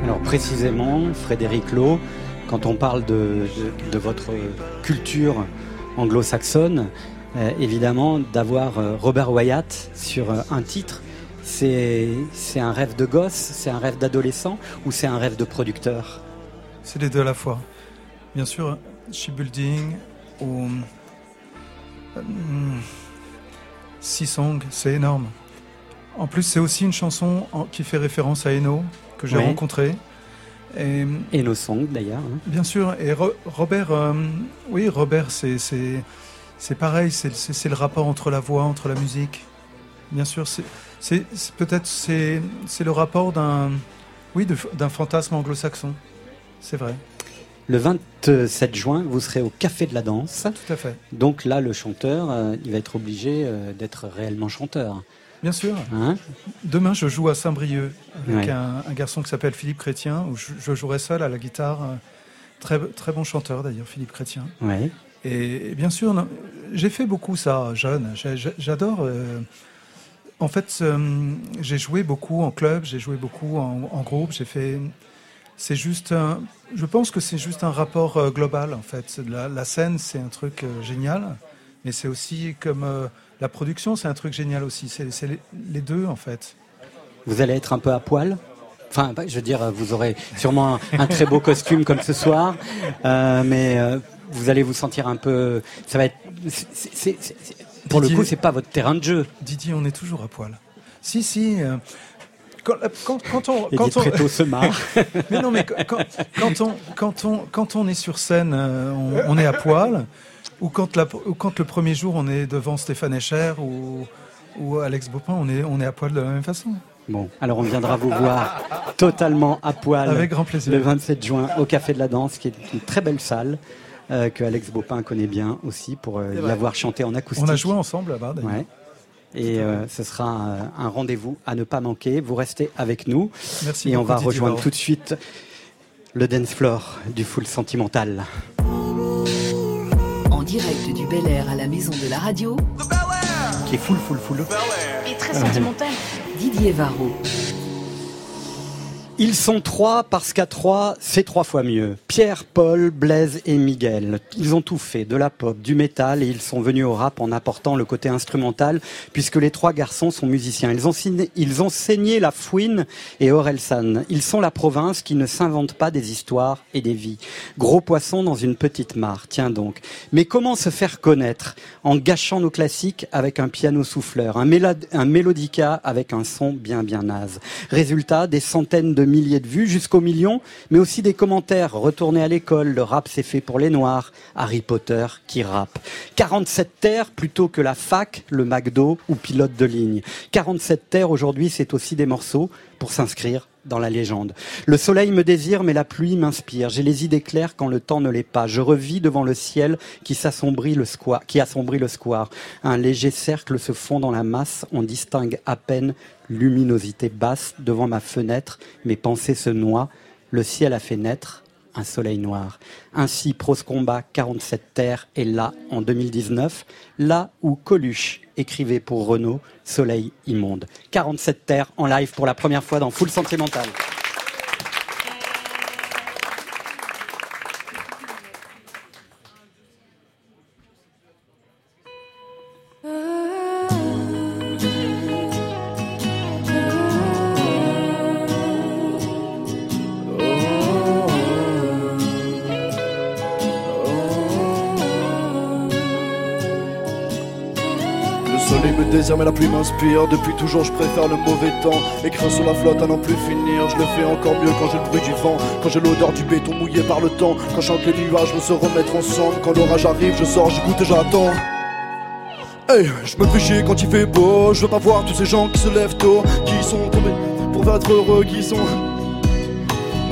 Alors précisément, Frédéric Lowe, quand on parle de, votre culture anglo-saxonne, euh, évidemment, d'avoir euh, Robert Wyatt sur euh, un titre, c'est c'est un rêve de gosse, c'est un rêve d'adolescent ou c'est un rêve de producteur? C'est les deux à la fois. Bien sûr, Shipbuilding ou euh, Sea Song, c'est énorme. En plus, c'est aussi une chanson qui fait référence à Eno, que j'ai rencontré. Et, Et nos songs d'ailleurs. hein. bien sûr, et Ro- Robert, euh, oui, Robert, c'est pareil, c'est le rapport entre la voix, entre la musique. Bien sûr, c'est peut-être c'est le rapport d'un oui d'un fantasme anglo-saxon. C'est vrai. Le 27 juin, vous serez au Café de la Danse. Tout à fait. Donc là, le chanteur, euh, il va être obligé euh, d'être réellement chanteur. Bien sûr. Hein Demain, je joue à Saint-Brieuc avec Ouais. un, un garçon qui s'appelle Philippe Chrétien, où je, je jouerai seul à la guitare. euh, Très, très bon chanteur d'ailleurs, Philippe Chrétien. Ouais. Et, et bien sûr, j'ai fait beaucoup ça jeune. J'adore. euh, en fait, j'ai joué beaucoup en club, j'ai joué beaucoup en, en groupe. J'ai fait. C'est juste. un- je pense que c'est juste un rapport euh, global en fait. La, la scène, c'est un truc euh, génial, mais c'est aussi comme euh, la production, c'est un truc génial aussi. C'est les, les deux en fait. Vous allez être un peu à poil? Enfin, je veux dire, vous aurez sûrement un, un très beau costume comme ce soir, mais vous allez vous sentir un peu. Ça va être. pour le coup, c'est pas votre terrain de jeu. Didier, on est toujours à poil. Si, si. Euh, quand, quand, quand on, quand on, Préto se marre. mais non, mais quand, quand on, quand on, quand on est sur scène, euh, on, on est à poil. Ou quand, la, ou quand le premier jour, on est devant Stéphane Echer ou, ou Alex Bopin, on est, on est à poil de la même façon. Bon, alors on viendra vous voir totalement à poil Avec grand plaisir. le 27 juin au Café de la Danse, qui est une très belle salle euh, que Alex Bopin connaît bien aussi pour euh, y avoir chanté en acoustique. On a joué ensemble là-bas, d'ailleurs. Ouais. Et euh, ce sera un, un rendez-vous à ne pas manquer. Vous restez avec nous. Merci Et on va Didier rejoindre tout de suite le dance floor du full sentimental. En direct du Bel Air à la maison de la radio, Qui est full, full, full. et très sentimental, Didier Varro. Ils sont trois parce qu'à trois, c'est trois fois mieux. Pierre, Paul, Blaise et Miguel. Ils ont tout fait, de la pop, du métal, et ils sont venus au rap en apportant le côté instrumental, puisque les trois garçons sont musiciens. Ils ont, signé- ils ont saigné la fouine et Orelsan. Ils sont la province qui ne s'invente pas des histoires et des vies. Gros poisson dans une petite mare, tiens donc. Mais comment se faire connaître En gâchant nos classiques avec un piano souffleur, un, mélod- un mélodica avec un son bien bien naze? Résultat, des centaines de milliers de vues jusqu'aux millions, mais aussi des commentaires. Retournez à l'école, le rap c'est fait pour les noirs. Harry Potter qui rappe. 47 terres plutôt que la fac, le McDo ou pilote de ligne. 47 terres aujourd'hui c'est aussi des morceaux pour s'inscrire dans la légende. Le soleil me désire, mais la pluie m'inspire. J'ai les idées claires quand le temps ne l'est pas. Je revis devant le ciel qui qui assombrit le square. Un léger cercle se fond dans la masse. On distingue à peine luminosité basse devant ma fenêtre. Mes pensées se noient. Le ciel a fait naître un soleil noir. Ainsi, Prose Combat 47 terres est là en 2019, là où Coluche écrivait pour Renault Soleil immonde. 47 terres en live pour la première fois dans Full Sentimental. Mais la pluie m'inspire Depuis toujours je préfère le mauvais temps. Écrire sur la flotte à n'en plus finir. Je le fais encore mieux quand j'ai le bruit du vent. Quand j'ai l'odeur du béton mouillé par le temps. Quand je chante les nuages vont se remettre ensemble. Quand l'orage arrive je sors, j'écoute et j'attends. Hey, je me fais chier quand il fait beau. Je veux pas voir tous ces gens qui se lèvent tôt. Qui sont tombés pour être heureux Qui sont...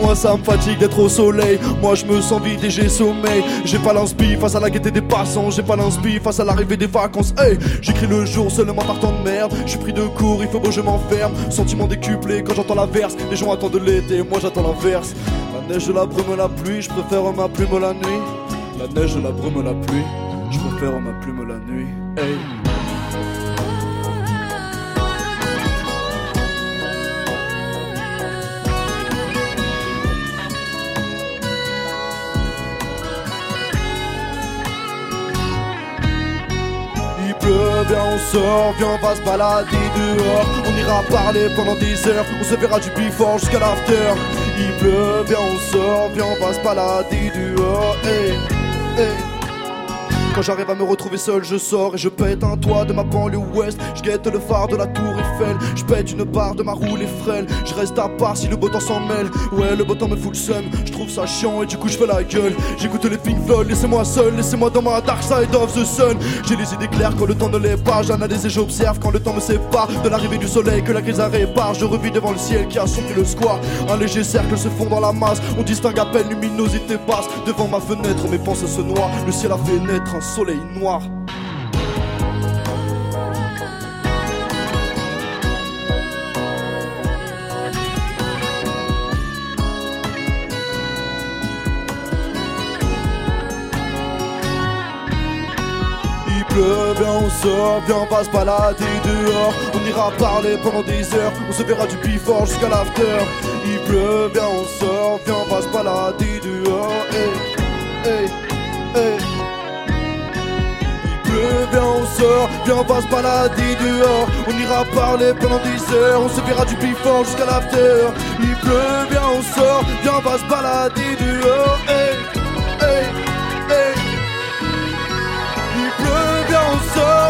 Moi ça me fatigue d'être au soleil. Moi je me sens vide et j'ai sommeil. J'ai pas l'inspi face à la gaieté des passants. J'ai pas l'inspi face à l'arrivée des vacances. Hey J'écris le jour seulement par temps de merde. Je suis pris de court, il faut que je m'enferme. Sentiment décuplé quand j'entends la verse Les gens attendent l'été, moi j'attends l'inverse. La neige, la brume, la pluie. Je préfère ma plume la nuit. La neige, la brume, la pluie. Je préfère ma plume la nuit sort, viens on va se balader dehors On ira parler pendant des heures, on se verra du before jusqu'à l'after Il pleut, viens on sort, viens on va se balader dehors. Quand j'arrive à me retrouver seul, je sors et je pète un toit de ma banlieue ouest. Je guette le phare de la tour Je pète une barre de ma roue les frêle. Je reste à part si le beau temps s'en mêle. Ouais, le beau temps me fout le seum. Je trouve ça chiant et du coup je fais la gueule. J'écoute les Pink Floyd, laissez-moi seul, laissez-moi dans ma dark side of the sun. J'ai les idées claires quand le temps ne l'est pas. J'analyse et j'observe quand le temps me sépare de l'arrivée du soleil que la crise répare. Je revis devant le ciel qui a sombré le square. Un léger cercle se fond dans la masse. On distingue à peine luminosité basse. Devant ma fenêtre, mes pensées se noient. Le ciel a fait naître un soleil noir. Sort, viens on va se balader dehors. On ira parler pendant des heures, on se verra du before jusqu'à l'after. Il pleut, viens on sort, viens on va se balader dehors. Hey, hey, hey. Il viens on sort, viens on va se balader dehors. On ira parler pendant des heures, on se verra du before jusqu'à l'after. Il pleut, viens on sort, viens on va se balader dehors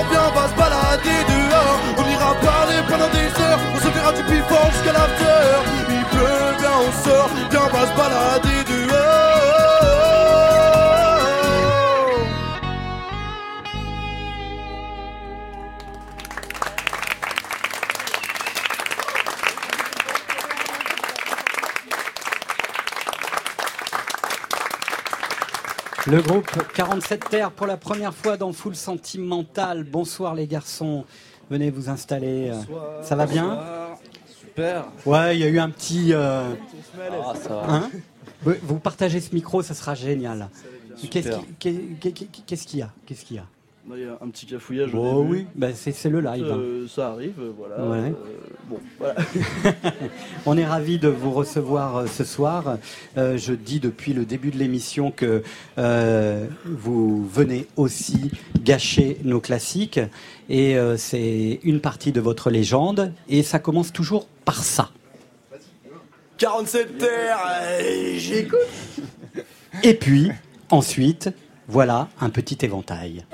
viens on va se balader dehors. On ira parler pendant des heures, on se verra du before jusqu'à l'after Il pleut, viens on sort, viens on va se balader Le groupe 47 Terres pour la première fois dans Full Sentimental. Bonsoir les garçons. Venez vous installer. Ça va bien Super. Ouais, il y a eu un petit. euh, Ah, ça va. hein vous partagez ce micro, ça sera génial. Qu'est-ce y a? Qu'est-ce qu'il y a? Il y a un petit cafouillage. au début. oui, bah, c'est c'est le live. hein. Euh, ça arrive, euh, voilà. Ouais. Euh, bon, voilà. On est ravis de vous recevoir ce soir. Euh, je dis depuis le début de l'émission que euh, vous venez aussi gâcher nos classiques. Et euh, c'est une partie de votre légende. Et ça commence toujours par ça. 47 terres, j'écoute. Et puis, ensuite, voilà un petit éventail.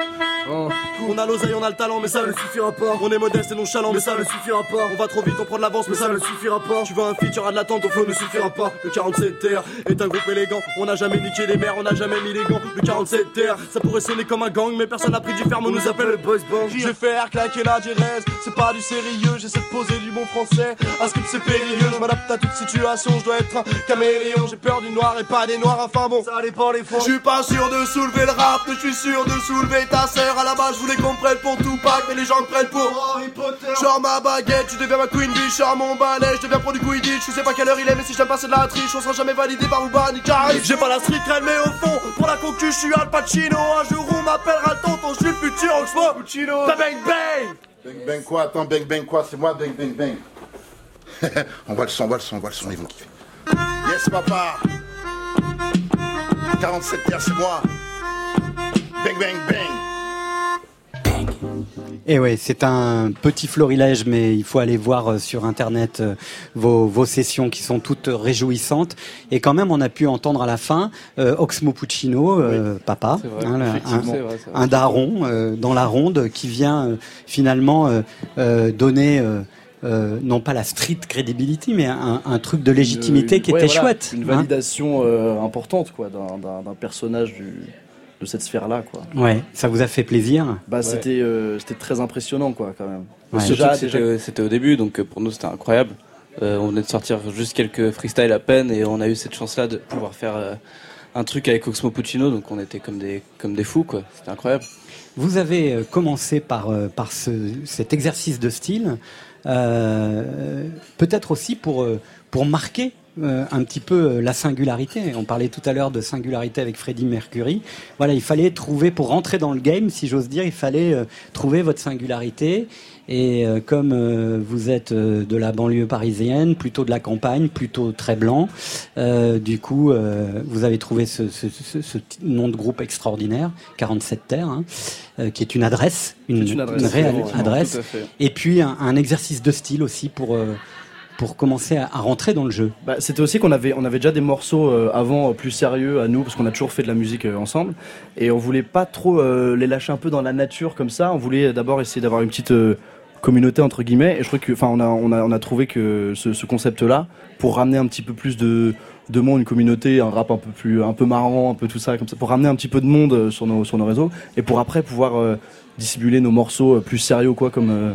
On a l'oseille, on a le talent, mais ça ne suffira pas. On est modeste et nonchalant, mais ça ne suffira pas. On va trop vite, on prend de l'avance, mais ça ne suffira pas. Tu veux un feat, tu auras de l'attente, ton flow ne suffira pas. Le 47 terres est un groupe élégant. On n'a jamais niqué les mers, on n'a jamais mis les gants. Le 47 terres, ça pourrait sonner comme un gang, mais personne n'a pris du ferme, on nous appelle le boys band. Je vais faire claquer la diérèse, c'est pas du sérieux, j'essaie de poser du bon français. Un script c'est périlleux, je m'adapte à toute situation, je dois être un caméléon. J'ai peur du noir et pas des noirs, enfin bon, ça dépend les fonds. Je suis pas sûr de soulever le rap, je suis sûr de soulever ta. Potter. À la base, je voulais qu'on me prenne pour Tupac, mais les gens me prennent pour Harry Potter. Genre ma baguette, tu deviens ma queen bee. Genre mon balai, je deviens pro du Quidditch. Je sais pas quelle heure il est, mais si j'aime pas c'est de la triche, on sera jamais validé par Uber ni Caris. J'ai pas la street cred, mais au fond, pour la concu, je suis Al Pacino. Un jour on m'appellera tonton, je suis le futur Oxmo Puccino. Bang bang! Bang bang quoi? Attends, bang bang quoi? C'est moi, bang bang bang. on voit le son, on voit le son, on voit le son, ils vont kiffer. Yes, papa 47 terres, c'est moi. Bang bang bang. Et ouais, c'est un petit florilège, mais il faut aller voir euh, sur internet euh, vos, vos sessions qui sont toutes réjouissantes. Et quand même, on a pu entendre à la fin euh, Oxmo Puccino, euh, papa, vrai, hein, un, C'est vrai, c'est vrai. un daron euh, dans la ronde qui vient euh, finalement euh, euh, donner. euh, euh, non pas la street credibility, mais un, un truc de légitimité Une- qui ouais, était voilà, chouette. Une hein. validation euh, importante quoi, d'un personnage du, de cette sphère-là. quoi. Ouais, ça vous a fait plaisir. Bah, c'était euh, c'était très impressionnant quoi, quand même. Ouais. Déjà- que c'était, c'était au début, donc euh, pour nous c'était incroyable. Euh, on venait de sortir juste quelques freestyles à peine et on a eu cette chance-là de pouvoir faire euh, un truc avec Oxmo Puccino, donc on était comme des, comme des fous, quoi. C'était incroyable. Vous avez euh, commencé par, euh, par ce, cet exercice de style, euh, peut-être aussi pour, euh, pour marquer euh, un petit peu euh, la singularité. On parlait tout à l'heure de singularité avec Freddie Mercury. Voilà, il fallait trouver, pour rentrer dans le game, si j'ose dire, il fallait euh, trouver votre singularité. Et euh, comme vous êtes de la banlieue parisienne, plutôt de la campagne, plutôt très blanc, du coup, vous avez trouvé ce, ce- ce- ce petit nom de groupe extraordinaire, 47 Terres, hein, qui est une adresse, une, adresse, réelle adresse, et puis un, un exercice de style aussi pour pour commencer à, rentrer dans le jeu. Bah, c'était aussi qu'on avait, on avait déjà des morceaux euh, avant euh, plus sérieux à nous, parce qu'on a toujours fait de la musique euh, ensemble, et on voulait pas trop euh, les lâcher un peu dans la nature comme ça. On voulait d'abord essayer d'avoir une petite euh, communauté entre guillemets, et je crois que, enfin, on a, on a, on a trouvé que ce, ce concept-là, pour ramener un petit peu plus de de monde, une communauté, un rap un peu plus, un peu marrant, un peu tout ça, comme ça, pour ramener un petit peu de monde euh, sur nos, sur nos réseaux, et pour après pouvoir euh, dissimuler nos morceaux euh, plus sérieux, quoi, comme euh,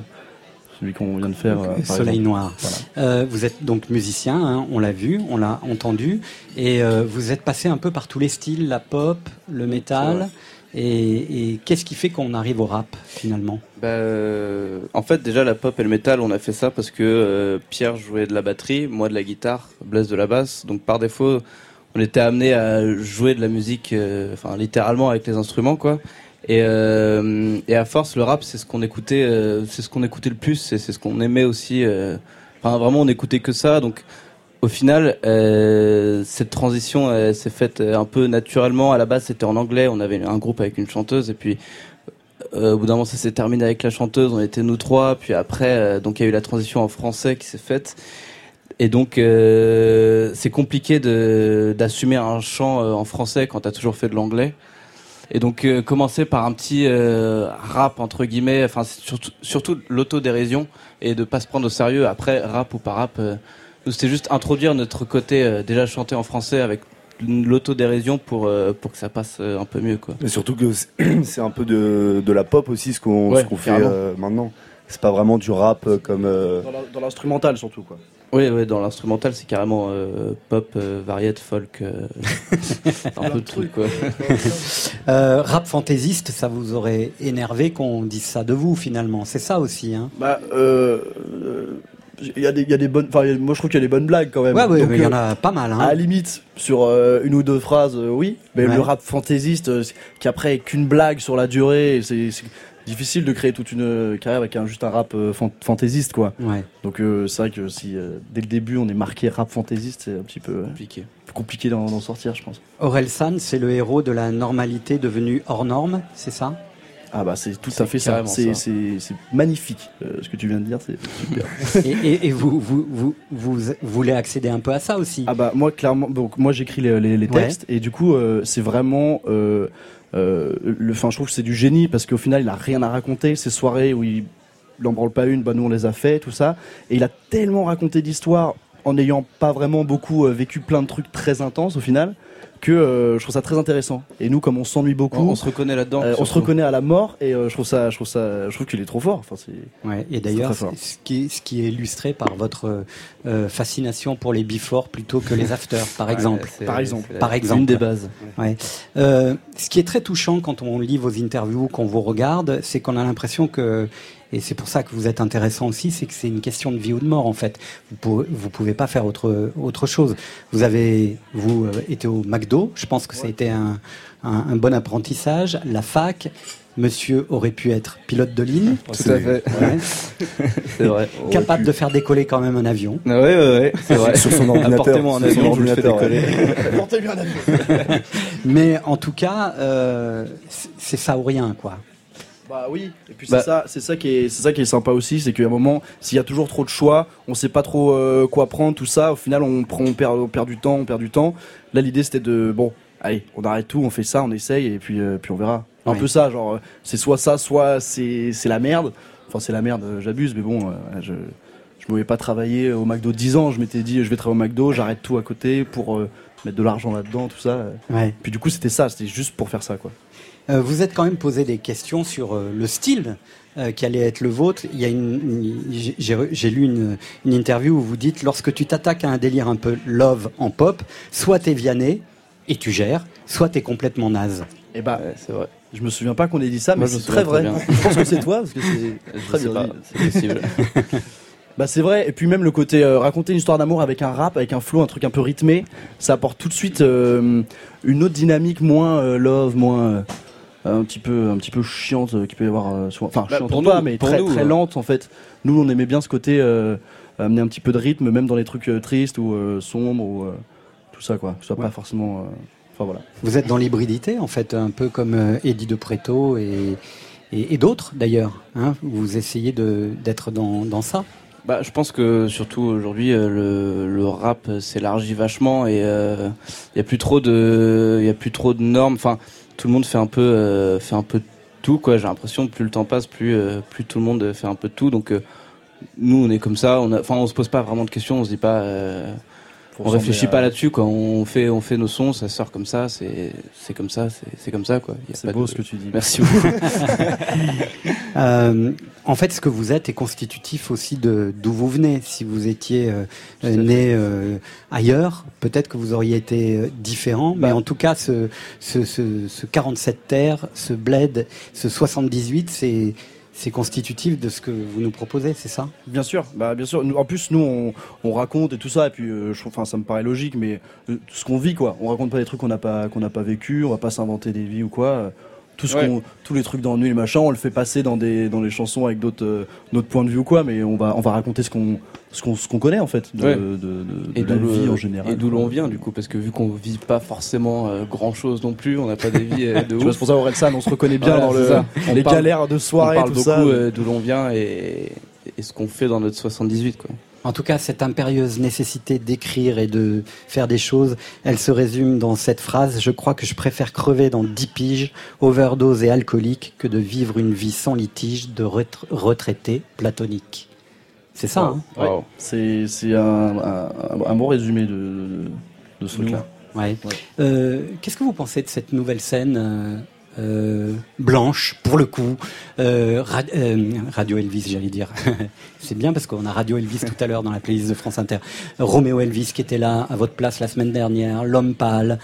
celui qu'on vient de faire. euh, Soleil exemple. Noir. Voilà. Euh, vous êtes donc musicien, hein, on l'a vu, on l'a entendu, et euh, vous êtes passé un peu par tous les styles, la pop, le métal. Et, et qu'est-ce qui fait qu'on arrive au rap finalement? Bah, euh, en fait, déjà, la pop et le métal, on a fait ça parce que Pierre jouait de la batterie, moi de la guitare, Blaise de la basse. Donc, par défaut, on était amené à jouer de la musique, enfin, littéralement avec les instruments, quoi. Et, euh, et à force, le rap, c'est ce qu'on écoutait, euh, c'est ce qu'on écoutait le plus, c'est ce qu'on aimait aussi. euh, Enfin, vraiment, on écoutait que ça. Donc, au final, cette transition s'est faite un peu naturellement. À la base, c'était en anglais. On avait un groupe avec une chanteuse, et puis au bout d'un moment, ça s'est terminé avec la chanteuse. On était nous trois. Puis après, donc il y a eu la transition en français qui s'est faite. Et donc, c'est compliqué d'assumer un chant en français quand t'as toujours fait de l'anglais. Et donc, euh, commencer par un petit euh, rap entre guillemets. Enfin, surtout, surtout l'autodérision et de pas se prendre au sérieux. Après, rap ou pas rap, euh, nous c'était juste introduire notre côté euh, déjà chanter en français avec l'autodérision pour euh, pour que ça passe un peu mieux quoi. Et surtout que c'est- un peu de, de la pop aussi ce qu'on Ouais, fait euh, maintenant. C'est pas vraiment du rap comme. euh, Dans l'instrumental surtout quoi. Oui, oui, dans l'instrumental, c'est carrément euh, pop, euh, variette, folk, euh, un peu de truc, quoi. Euh, Rap fantaisiste, ça vous aurait énervé qu'on dise ça de vous finalement? C'est ça aussi. Hein Bah, euh, euh, il y a des, il y a des bonnes, enfin, moi je trouve qu'il y a des bonnes blagues quand même. Ouais, ouais, Donc, mais il y en a pas mal. Hein. À la limite, sur euh, une ou deux phrases, euh, oui. Mais Ouais. le rap fantaisiste, euh, qui après est qu'une blague sur la durée, c'est difficile de créer toute une euh, carrière avec un, juste un rap euh, fan- fantaisiste, quoi. Ouais. Donc euh, c'est vrai que si dès le début on est marqué rap fantaisiste, c'est un petit peu compliqué, compliqué d'en sortir, je pense. Aurel San, c'est le héros de la normalité devenue hors norme, c'est ça? Ah bah c'est tout à fait ça. C'est magnifique euh, ce que tu viens de dire, c'est super. et, et- et vous, vous, vous, vous voulez accéder un peu à ça aussi? Ah bah moi clairement donc moi j'écris les, les, les Ouais. textes et du coup euh, c'est vraiment euh, euh, le enfin je trouve que c'est du génie parce qu'au final il a rien à raconter. Ces soirées où il n'en branle pas une bah nous on les a fait tout ça. Et il a tellement raconté d'histoires en n'ayant pas vraiment beaucoup euh, vécu plein de trucs très intenses au final que euh, je trouve ça très intéressant. Et nous, comme on s'ennuie beaucoup, On- on se reconnaît là-dedans, euh, on se reconnaît à la mort et euh, je trouve ça, je trouve ça, je trouve qu'il est trop fort. Enfin, c'est. Ouais, et d'ailleurs, ce qui, est, ce qui est illustré par votre fascination pour les before plutôt que les after, par exemple. Par exemple. Par exemple. une des bases. Ouais. Ce qui est très touchant quand on lit vos interviews, qu'on vous regarde, c'est qu'on a l'impression que, et c'est pour ça que vous êtes intéressant aussi, c'est que c'est une question de vie ou de mort en fait. Vous pouvez, vous pouvez pas faire autre autre chose. Vous avez vous euh, été au McDo, je pense que ça a été un, un, un bon apprentissage. La fac. Monsieur aurait pu être pilote de ligne. Tout à fait. Ouais. C'est vrai. Capable de faire décoller quand même un avion. Ouais, ouais, ouais, c'est vrai. Sur son ordinateur. Apportez-moi un Sur son avion, je le fais ordinateur, décoller. Portez-lui un avion. Mais en tout cas, euh, c'est- c'est ça ou rien, quoi. Bah oui, et puis Bah- c'est ça, c'est ça qui est, c'est ça qui est sympa aussi, c'est qu'à un moment, s'il y a toujours trop de choix, on sait pas trop euh, quoi prendre, tout ça. Au final, on prend, on perd, on perd du temps, on perd du temps. Là, l'idée c'était de, bon, allez, on arrête tout, on fait ça, on essaye, et puis, euh, puis on verra. Un Ouais. peu ça, genre, euh, c'est soit ça, soit c'est, c'est la merde. Enfin, c'est la merde, j'abuse, mais bon, euh, je, je me voyais pas travailler au McDo 10 ans. Je m'étais dit, je vais travailler au McDo, j'arrête tout à côté pour mettre de l'argent là-dedans, tout ça. Ouais. Puis du coup, c'était ça, c'était juste pour faire ça, quoi. Euh, vous êtes quand même posé des questions sur euh, le style euh, qui allait être le vôtre. Il y a une, une- j'ai- lu une, une interview où vous dites lorsque tu t'attaques à un délire un peu love en pop, soit t'es Vianney et tu gères, soit t'es complètement naze. Et bah, c'est vrai. Je me souviens pas qu'on ait dit ça, Moi, mais je me c'est souviens très vrai. très bien. je pense que c'est toi, parce que c'est très bien c'est possible. Bah c'est vrai, et puis même le côté euh, raconter une histoire d'amour avec un rap, avec un flow, un truc un peu rythmé, ça apporte tout de suite euh, une autre dynamique, moins euh, love, moins euh, un petit peu, un petit peu chiante euh, qui peut y avoir, euh, souvent- enfin Bah, chiante pour pas, nous, mais pour très nous, très hein. lente en fait. Nous on aimait bien ce côté euh, amener un petit peu de rythme, même dans les trucs euh, tristes ou euh, sombres ou euh, tout ça quoi, que ce soit Ouais. pas forcément, euh, enfin voilà. Vous êtes dans l'hybridité en fait, un peu comme euh, Eddie de Preto et, et, et d'autres d'ailleurs. Hein vous essayez de- d'être dans, dans ça. Bah, je pense que surtout aujourd'hui, euh, le, le rap euh, s'élargit vachement et il y a plus trop de, il y a plus trop de normes. Enfin, tout le monde fait un peu, euh, fait un peu de tout quoi. J'ai l'impression que plus le temps passe, plus, euh, plus tout le monde fait un peu de tout. Donc euh, nous, on est comme ça. On enfin, on se pose pas vraiment de questions. On se dit pas, euh, on réfléchit pas là-dessus quoi. On fait, on fait nos sons, ça sort comme ça. C'est, c'est comme ça. C'est, comme ça quoi. C'est pas beau de- ce que tu dis. Merci beaucoup. En fait, ce que vous êtes est constitutif aussi de d'où vous venez. Si vous étiez euh, né euh, ailleurs, peut-être que vous auriez été euh, différent. Mais en tout cas, ce, ce, ce, ce 47 terres, ce bled, ce 78, c'est c'est constitutif de ce que vous nous proposez, c'est ça? Bien sûr, bah bien sûr. Nous- en plus, nous, on, on raconte et tout ça, et puis, euh, je, enfin, ça me paraît logique, mais euh, ce qu'on vit, quoi. On raconte pas des trucs qu'on n'a pas, qu'on n'a pas vécu. On va pas s'inventer des vies ou quoi. Euh, Tout ce Ouais. qu'on, tous les trucs d'ennui, les machins, on le fait passer dans des, dans les chansons avec d'autres, euh, notre point de vue ou quoi. Mais on va, on va raconter ce qu'on, ce qu'on, ce qu'on connaît en fait de, Ouais. de, de, de et la vie en général. Et d'où l'on vient du coup, parce que vu qu'on vit pas forcément grand chose non plus, on n'a pas des vies euh, de ouf. c'est pour ça Orelsan, on se reconnaît bien Voilà, dans le. On les parle- galères de soirée, on parle tout beaucoup ça. euh, d'où l'on vient et, et ce qu'on fait dans notre 78 quoi. En tout cas, cette impérieuse nécessité d'écrire et de faire des choses, elle se résume dans cette phrase Je crois que je préfère crever dans 10 piges, overdose et alcoolique, que de vivre une vie sans litige de retr- retraité platonique. C'est ça, hein? Ouais. C'est, c'est un, un, un bon résumé de, de, de ce truc-là. Ouais. Euh, Qu'est-ce que vous pensez de cette nouvelle scène euh, blanche, pour le coup euh, euh, Radio Elvis, j'allais dire. C'est bien parce qu'on a Radio Elvis tout à l'heure dans la playlist de France Inter. Roméo Elvis qui était là à votre place la semaine dernière, L'Homme Pâle.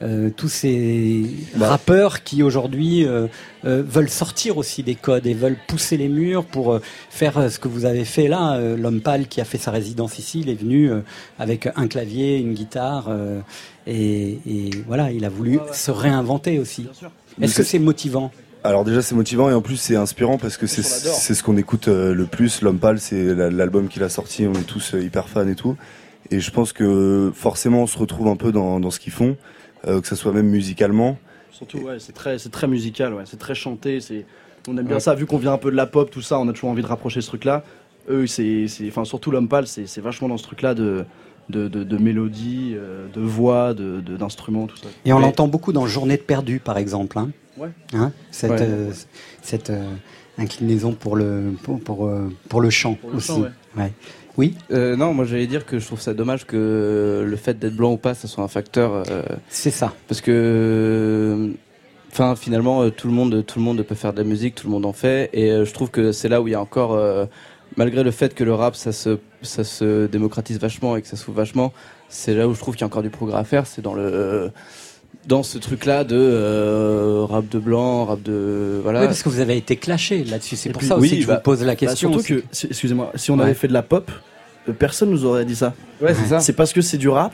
Euh, tous ces rappeurs qui aujourd'hui euh, euh, veulent sortir aussi des codes et veulent pousser les murs pour euh, faire ce que vous avez fait là. Euh, L'homme pâle qui a fait sa résidence ici, il est venu euh, avec un clavier, une guitare euh, et, et voilà, il a voulu se réinventer aussi. Est-ce que c'est motivant? Alors déjà c'est motivant et en plus c'est inspirant parce que c'est c'est ce qu'on écoute le plus. L'homme pâle c'est la- l'album qu'il a sorti, on est tous hyper fans et tout. Et je pense que forcément on se retrouve un peu dans, dans ce qu'ils font, euh, que ce soit même musicalement. Surtout, ouais, c'est très, c'est très musical, ouais, c'est très chanté, c'est, on aime bien Ouais. ça, vu qu'on vient un peu de la pop, tout ça, on a toujours envie de rapprocher ce truc-là. Eux, c'est, c'est, enfin, surtout l'homme pâle, c'est, c'est vachement dans ce truc-là de, de, de, de mélodie, euh, de voix, de, de- d'instruments, tout ça. Et on Mais- l'entend beaucoup dans Journée de perdu, par exemple. Hein Ouais. Hein cette, Ouais. euh, cette, euh, inclinaison pour le pour pour, euh, pour le chant le aussi. chant, ouais. Ouais. Oui. Euh, non, moi j'allais dire que je trouve ça dommage que le fait d'être blanc ou pas, ça soit un facteur. c'est ça. Parce que, enfin, finalement, euh, tout le monde, tout le monde peut faire de la musique, tout le monde en fait, et euh, je trouve que c'est là où il y a encore, euh, malgré le fait que le rap, ça se, ça se démocratise vachement et que ça s'ouvre vachement, c'est là où je trouve qu'il y a encore du progrès à faire. C'est dans le dans ce truc-là de euh, rap de blanc, rap de voilà. Oui, parce que vous avez été clashé là-dessus. C'est pour puis- ça aussi que je bah, vous pose la bah, question. surtout aussi. que, excusez-moi, si on Ouais. avait fait de la pop, euh, personne nous aurait dit ça. Ouais, c'est ça. C'est parce que c'est du rap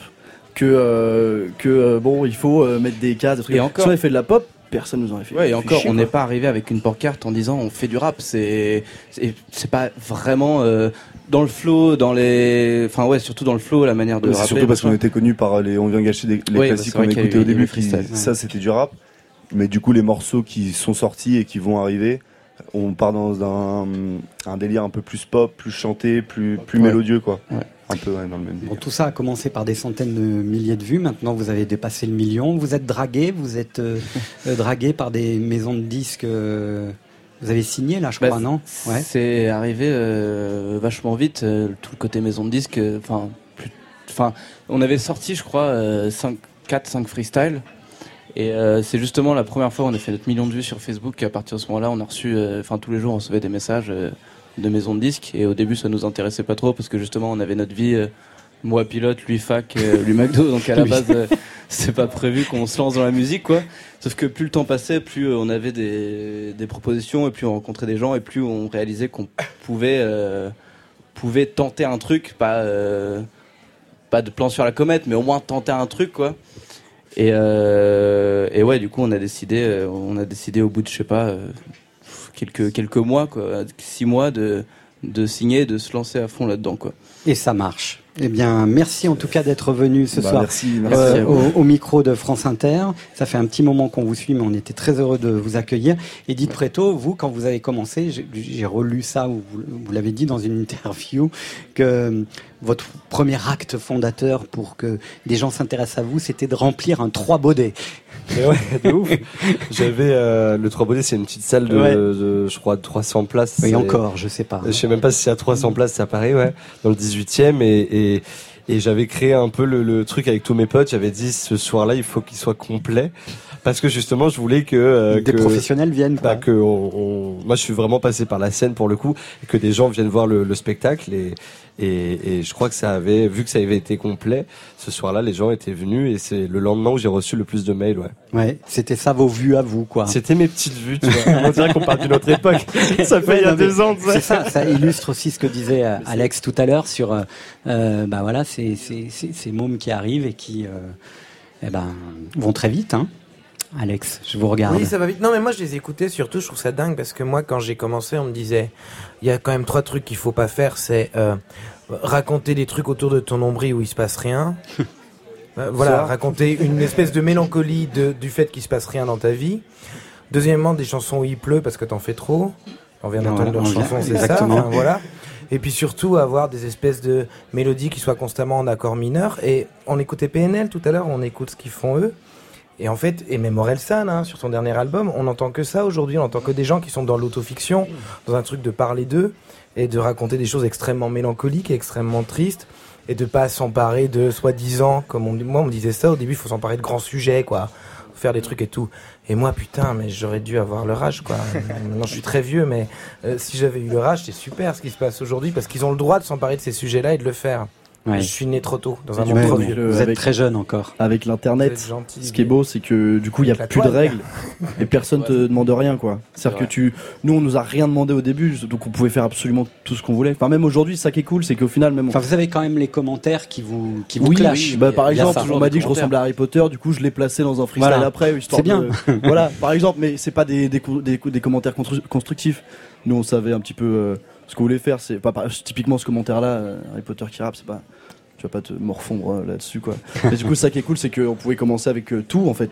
que euh, que bon, il faut euh, mettre des cases, des trucs. Et encore- Si on avait fait de la pop, personne nous aurait fait. Ouais, et encore, chier, on n'est pas arrivé avec une pancarte en disant on fait du rap. C'est c'est c'est pas vraiment euh, dans le flow, dans les, enfin ouais, surtout dans le flow, la manière de Ouais, c'est rapper. surtout parce qu'on était connus par les On vient gâcher des, les Oui, bah, classiques qu'on écoutait au début. qui- freestyle. ça, c'était du rap. Mais du coup, les morceaux qui sont sortis et qui vont arriver, on part dans un, un délire un peu plus pop, plus chanté, plus, plus Ouais. mélodieux, quoi. Un peu ouais, dans le même délire. Bon, tout ça a commencé par des centaines de milliers de vues. Maintenant, vous avez dépassé le million. Vous êtes dragué. Vous êtes euh, euh, dragué par des maisons de disques. euh, vous avez signé là, je Bah, crois, non Ouais. C'est arrivé euh, vachement vite, euh, tout le côté maison de disque. euh, Enfin, on avait sorti, je crois, 5, 4, 5 freestyles. Et c'est justement la première fois où on a fait notre million de vues sur Facebook. Et à partir de ce moment-là, on a reçu, enfin, tous les jours, on recevait des messages de maison de disques. Et au début, ça nous intéressait pas trop parce que justement, on avait notre vie. Moi pilote, lui fac, euh, lui McDo. Donc à la base, euh, c'est pas prévu qu'on se lance dans la musique, quoi. Sauf que plus le temps passait, plus euh, on avait des, des propositions et plus on rencontrait des gens et plus on réalisait qu'on pouvait euh, pouvait tenter un truc, pas pas de plan sur la comète, mais au moins tenter un truc, quoi. Et, et ouais, du coup, on a décidé, on a décidé au bout de je sais pas quelques quelques mois, quoi, six mois de de signer, de se lancer à fond là-dedans, quoi. Et ça marche. Eh bien, merci en tout cas d'être venu ce Bah, soir merci, merci euh, au, au micro de France Inter. Ça fait un petit moment qu'on vous suit, mais on était très heureux de vous accueillir. Edith Preto, vous, quand vous avez commencé, j'ai- relu ça, ou vous, vous l'avez dit dans une interview, que euh, votre premier acte fondateur pour que des gens s'intéressent à vous, c'était de remplir un trois baudets. Mais ouais, de ouf. J'avais euh, le Trois Baudets, c'est une petite salle de, Ouais. de, je crois, de 300 places. Oui, C'est- encore, je sais pas. Je sais même pas si à 300 places, c'est à Paris, ouais, dans le 18e. Et, et, et j'avais créé un peu le, le truc avec tous mes potes. J'avais dit ce soir-là, il faut qu'il soit complet. Parce que justement, je voulais que euh, Des que- professionnels viennent. bah, que on, on- moi, je suis vraiment passé par la scène pour le coup, et que des gens viennent voir le, le spectacle. Et, et, et je crois que ça avait, vu que ça avait été complet, ce soir-là, les gens étaient venus, et c'est le lendemain où j'ai reçu le plus de mails. Ouais. Ouais, c'était ça vos vues à vous, quoi. C'était mes petites vues. Tu vois. On dirait qu'on parle d'une autre époque. Ça fait Ouais, il y a deux ans. C'est ça, ça illustre aussi ce que disait euh, Alex tout à l'heure sur, euh, euh, bah voilà, ces, ces, ces, ces mômes qui arrivent et qui, euh, eh ben, vont très vite, hein. Alex, je vous regarde. Oui, ça va vite. Non, mais moi, je les écoutais surtout. Je trouve ça dingue parce que moi, quand j'ai commencé, on me disait, il y a quand même trois trucs qu'il faut pas faire. C'est euh, raconter des trucs autour de ton nombril où il se passe rien. Euh, voilà, Ça. raconter une espèce de mélancolie de, du fait qu'il se passe rien dans ta vie. Deuxièmement, des chansons où il pleut parce que t'en fais trop. On vient d'entendre voilà, leur on vient- chanson, c'est ça. Enfin, voilà. Et puis surtout avoir des espèces de mélodies qui soient constamment en accord mineur. Et on écoutait PNL tout à l'heure, on écoute ce qu'ils font eux. Et en fait, et même Orelsan, hein, sur son dernier album, on n'entend que ça aujourd'hui. On n'entend que des gens qui sont dans l'autofiction, dans un truc de parler d'eux et de raconter des choses extrêmement mélancoliques et extrêmement tristes et de pas s'emparer de soi-disant, comme on, moi on me disait ça au début, il faut s'emparer de grands sujets, quoi, faire des trucs et tout. Et moi, putain, mais j'aurais dû avoir leur âge, quoi. Maintenant, je suis très vieux, mais euh, si j'avais eu leur âge, c'est super ce qui se passe aujourd'hui parce qu'ils ont le droit de s'emparer de ces sujets-là et de le faire. Ouais. Je suis né trop tôt, dans un monde trop vieux. Vous êtes avec- très jeune encore. Avec l'internet, ce qui est beau, c'est que du coup, il y a plus de règles et personne te demande rien, quoi. C'est-à-dire que tu, nous, on nous a rien demandé au début, donc on pouvait faire absolument tout ce qu'on voulait. Enfin, même aujourd'hui, ça qui est cool, c'est qu'au final, même. Enfin, vous avez quand même les commentaires qui vous, qui vous oui, clashent. oui. Bah, par exemple, on m'a dit que je ressemblais à Harry Potter, du coup, je l'ai placé dans un freestyle Voilà. après, histoire C'est bien. de- voilà, par exemple, mais c'est pas des, des, des, co- des commentaires constru- constructifs. Nous, on savait un petit peu euh, ce qu'on voulait faire. C'est pas typiquement ce commentaire-là, euh, Harry Potter qui rappe, c'est pas. Tu vas pas te morfondre euh, là-dessus, quoi. Mais du coup, ça qui est cool, c'est qu'on pouvait commencer avec euh, tout, en fait.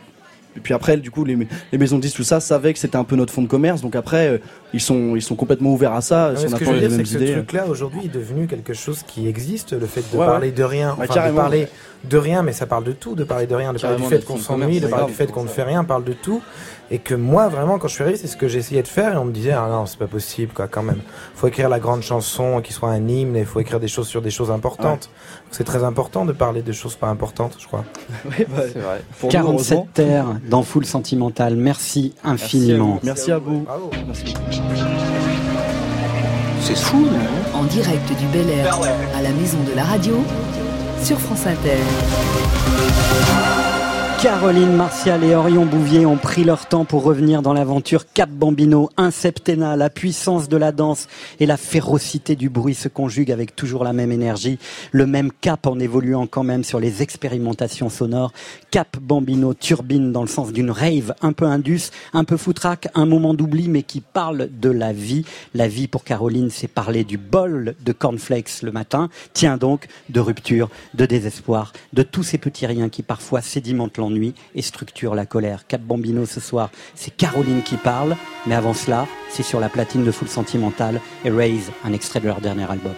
Et puis après, du coup, les, les maisons de disques, tout ça, savaient que c'était un peu notre fond de commerce. Donc après, euh, ils sont, ils sont complètement ouverts à ça. Non, si on que je veux dire, c'est que ce idées. truc-là, aujourd'hui, est devenu quelque chose qui existe, le fait de Ouais, parler ouais. de rien. Bah, Enfin, de parler de rien, mais ça parle de tout, de parler de rien, de parler du fait qu'on s'ennuie, de parler du fait qu'on ne fait rien, parle de tout. Et que moi, vraiment, quand je suis arrivé, c'est ce que j'essayais de faire. Et on me disait, ah non, c'est pas possible, quoi, quand même. faut écrire la grande chanson qui soit un hymne. Il faut écrire des choses sur des choses importantes. C'est très important de parler de choses pas importantes, je crois. c'est vrai. 47 terres dans Full Sentimental. Merci infiniment. Merci à vous. C'est fou, En direct du Bel Air à la maison de la radio sur France Inter. Caroline Martial et Orion Bouvier ont pris leur temps pour revenir dans l'aventure Cap Bambino. Un septennat, la puissance de la danse et la férocité du bruit se conjuguent avec toujours la même énergie, le même cap en évoluant quand même sur les expérimentations sonores. Cap Bambino turbine dans le sens d'une rave un peu indus, un peu foutraque, un moment d'oubli mais qui parle de la vie. La vie pour Caroline, c'est parler du bol de cornflakes le matin. Tiens donc, de rupture, de désespoir, de tous ces petits riens qui parfois sédimentent l'ennui et structurent la colère. Cap Bambino ce soir, c'est Caroline qui parle, mais avant cela, c'est sur la platine de Full Sentimental et Raise, un extrait de leur dernier album.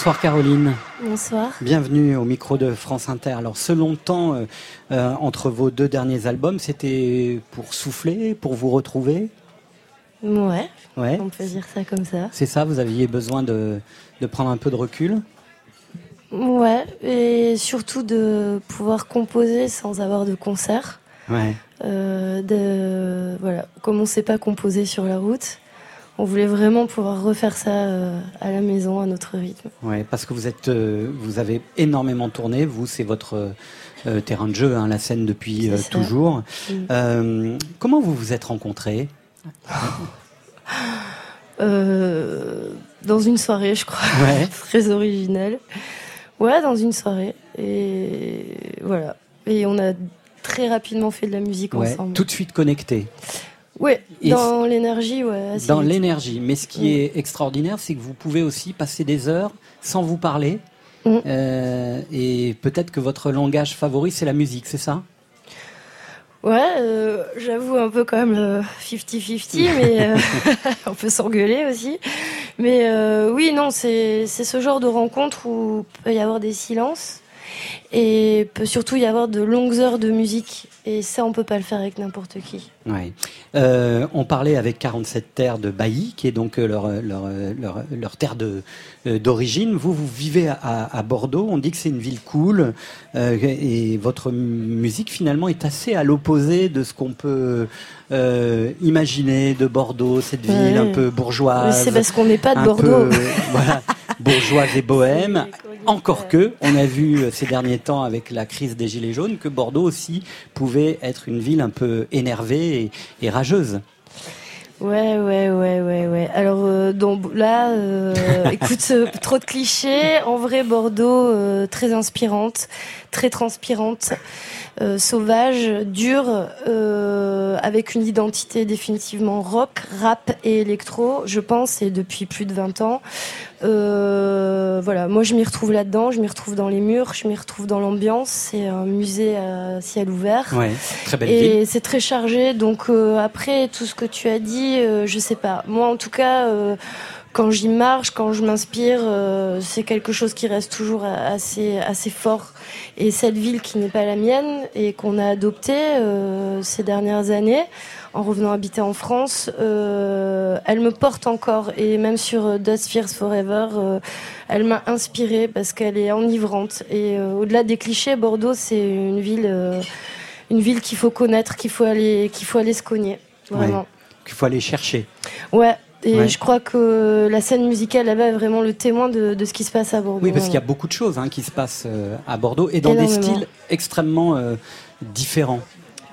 Bonsoir Caroline. Bonsoir. Bienvenue au micro de France Inter. Alors ce long temps euh, euh, entre vos deux derniers albums, c'était pour souffler, pour vous retrouver? Ouais, Ouais. on peut dire ça comme ça. C'est ça, vous aviez besoin de, de prendre un peu de recul? Ouais, et surtout de pouvoir composer sans avoir de concert. Ouais. Euh, de, voilà, comme on ne sait pas composer sur la route, on voulait vraiment pouvoir refaire ça euh, à la maison à notre rythme. Ouais, parce que vous êtes, euh, vous avez énormément tourné. Vous, c'est votre euh, terrain de jeu, hein, la scène depuis toujours. Mm. Comment vous vous êtes rencontrés? Dans une soirée, je crois. Ouais. Très original. Ouais, dans une soirée. Et voilà. Et on a très rapidement fait de la musique Ouais, ensemble. Tout de suite connectés. Et dans l'énergie, ouais. Dans l'énergie. Mais ce qui est extraordinaire, c'est que vous pouvez aussi passer des heures sans vous parler. Mm. Euh, et peut-être que votre langage favori, c'est la musique, c'est ça? Ouais, euh, j'avoue un peu quand même euh, 50-50, mais euh, on peut s'engueuler aussi. Mais oui, non, c'est ce genre de rencontre où il peut y avoir des silences et peut surtout y avoir de longues heures de musique. Et ça, on peut pas le faire avec n'importe qui. Ouais. Euh, on parlait avec 47 terres de Bailly, qui est donc euh, leur, euh, leur, leur, leur terre de, d'origine. Vous, vous vivez à, à Bordeaux. On dit que c'est une ville cool. euh, et votre musique, finalement, est assez à l'opposé de ce qu'on peut euh, imaginer de Bordeaux, cette ville Ouais. un peu bourgeoise. Mais c'est parce qu'on n'est pas de Bordeaux. peu, voilà, bourgeoise et bohème. Encore que, on a vu euh, ces derniers temps avec la crise des Gilets jaunes que Bordeaux aussi pouvait être une ville un peu énervée et, et rageuse. Ouais, ouais, ouais, ouais, ouais. Alors euh, donc là, euh, écoute, euh, trop de clichés. En vrai, Bordeaux, très inspirante, très transpirante, sauvage, dure, avec une identité définitivement rock, rap et électro, je pense, et depuis plus de 20 ans. Euh, voilà, moi je m'y retrouve là-dedans, je m'y retrouve dans les murs, je m'y retrouve dans l'ambiance. C'est un musée à ciel ouvert. Ouais, très belle Et ville. c'est très chargé. Donc euh, après tout ce que tu as dit, euh, je sais pas. Moi en tout cas, euh, quand j'y marche, quand je m'inspire, euh, c'est quelque chose qui reste toujours assez assez fort. Et cette ville qui n'est pas la mienne et qu'on a adoptée euh, ces dernières années. En revenant habiter en France, euh, elle me porte encore et même sur euh, Dust Fears Forever, euh, elle m'a inspirée parce qu'elle est enivrante et euh, au-delà des clichés, Bordeaux c'est une ville une ville qu'il faut connaître, qu'il faut aller, qu'il faut aller se cogner, vraiment. Ouais, Qu'il faut aller chercher. Ouais. Et Ouais. je crois que la scène musicale là-bas est vraiment le témoin de, de ce qui se passe à Bordeaux. Oui, parce qu'il y a beaucoup de choses hein, qui se passent à Bordeaux et dans des styles extrêmement différents.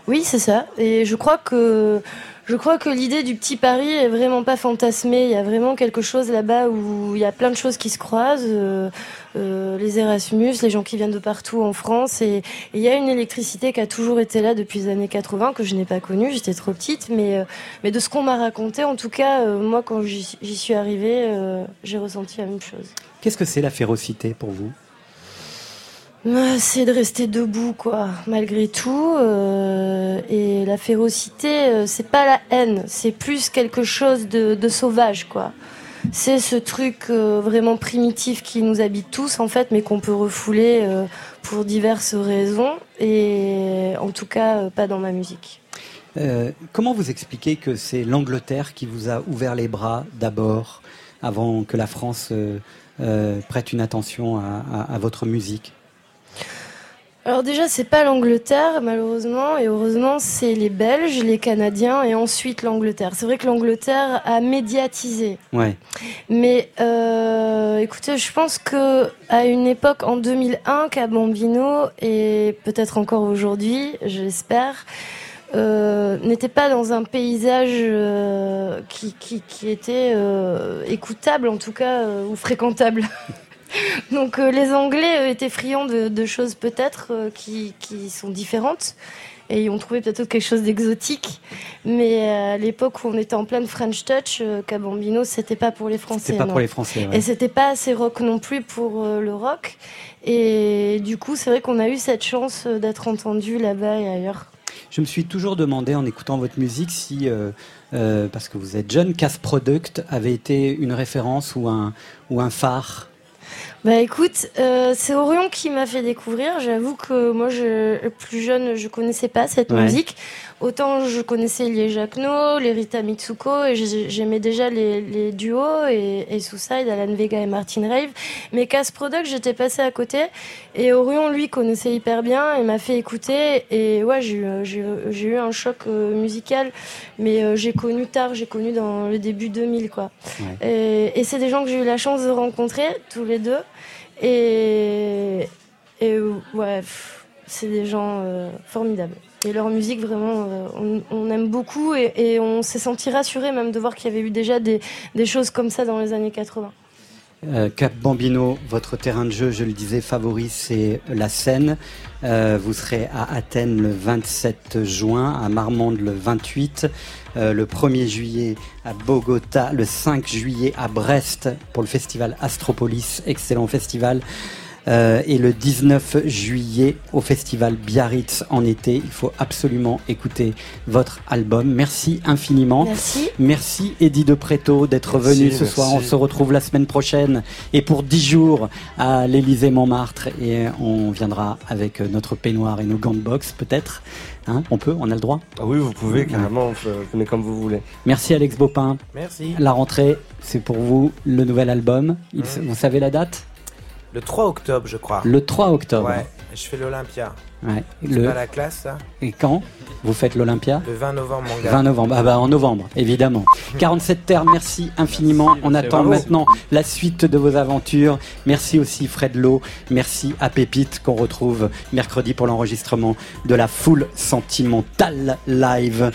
Oui, c'est ça. Et je crois que je crois que l'idée du petit Paris est vraiment pas fantasmée. Il y a vraiment quelque chose là-bas où il y a plein de choses qui se croisent. euh, euh, les Erasmus, les gens qui viennent de partout en France. Et il y a une électricité qui a toujours été là depuis les années 80 que je n'ai pas connue. J'étais trop petite, mais euh, mais de ce qu'on m'a raconté, en tout cas, moi quand j'y suis arrivée, j'ai ressenti la même chose. Qu'est-ce que c'est la férocité pour vous? C'est de rester debout, quoi, malgré tout. euh, et la férocité, euh, c'est pas la haine, c'est plus quelque chose de, sauvage, quoi. C'est ce truc euh, vraiment primitif qui nous habite tous, en fait, mais qu'on peut refouler pour diverses raisons. Et en tout cas, pas dans ma musique. Comment vous expliquez que c'est l'Angleterre qui vous a ouvert les bras d'abord, avant que la France prête une attention à votre musique? Alors déjà, c'est pas l'Angleterre, malheureusement, et heureusement, c'est les Belges, les Canadiens, et ensuite l'Angleterre. C'est vrai que l'Angleterre a médiatisé. Ouais. Mais euh, écoutez, je pense que à une époque, en 2001, Cabambino, et peut-être encore aujourd'hui, j'espère, euh, n'était pas dans un paysage euh, qui, qui, qui était euh, écoutable, en tout cas, euh, ou fréquentable. Donc euh, les Anglais euh, étaient friands de, de choses peut-être euh, qui, qui sont différentes et ils ont trouvé peut-être quelque chose d'exotique. Mais à l'époque où on était en pleine French Touch, Cabambino, c'était pas pour les Français. C'était pas non. pour les Français, ouais. Et c'était pas assez rock non plus pour le rock. Et du coup, c'est vrai qu'on a eu cette chance d'être entendu là-bas et ailleurs. Je me suis toujours demandé en écoutant votre musique si, euh, euh, parce que vous êtes jeune, Casse Product avait été une référence ou un, ou un phare. Bah écoute, euh, c'est Orion qui m'a fait découvrir. J'avoue que moi, je, plus jeune, je connaissais pas cette Ouais. musique. Autant je connaissais les Jacquenot, les Rita Mitsuko, et j'ai- j'aimais déjà les, les duos et, et Suicide, Alan Vega et Martin Rave. Mais Casse Product, j'étais passée à côté. Et Orion, lui, connaissait hyper bien et m'a fait écouter. Et ouais, j'ai eu, un choc euh, musical. Mais euh, j'ai connu tard, j'ai connu dans le début 2000, quoi. Et, et c'est des gens que j'ai eu la chance de rencontrer, tous les deux. Et, et ouais, c'est des gens euh, formidables. Et leur musique, vraiment, euh, on, aime beaucoup et, on s'est senti rassuré même de voir qu'il y avait eu déjà des, choses comme ça dans les années 80. Euh, Cap Bambino, votre terrain de jeu, je le disais, favori, c'est la Seine. Euh, vous serez à Athènes le 27 juin, à Marmande le 28, euh, le 1er juillet à Bogota, le 5 juillet à Brest pour le festival Astropolis, excellent festival. Euh, et le 19 juillet au festival Biarritz en été. Il faut absolument écouter votre album. Merci infiniment. Merci. Merci Eddie de Préto d'être venu ce merci. soir. On se retrouve la semaine prochaine et pour 10 jours à l'Élysée Montmartre et on viendra avec notre peignoir et nos gants de boxe peut-être. Hein, on peut, on a le droit. Ah oui, vous pouvez carrément, euh, venez comme vous voulez. Merci Alex Bopin. Merci. La rentrée, c'est pour vous le nouvel album. Il- Vous savez la date? Le 3 octobre, je crois. Le 3 octobre. Ouais, je fais l'Olympia. Ouais. Le- pas la classe, ça Et quand vous faites l'Olympia Le 20 novembre, mon gars. 20 novembre, ah bah en novembre, évidemment. 47 Terres, merci infiniment. On attend bravo. maintenant la suite de vos aventures. Merci aussi Fred Lowe, merci à Pépite qu'on retrouve mercredi pour l'enregistrement de la foule sentimentale live.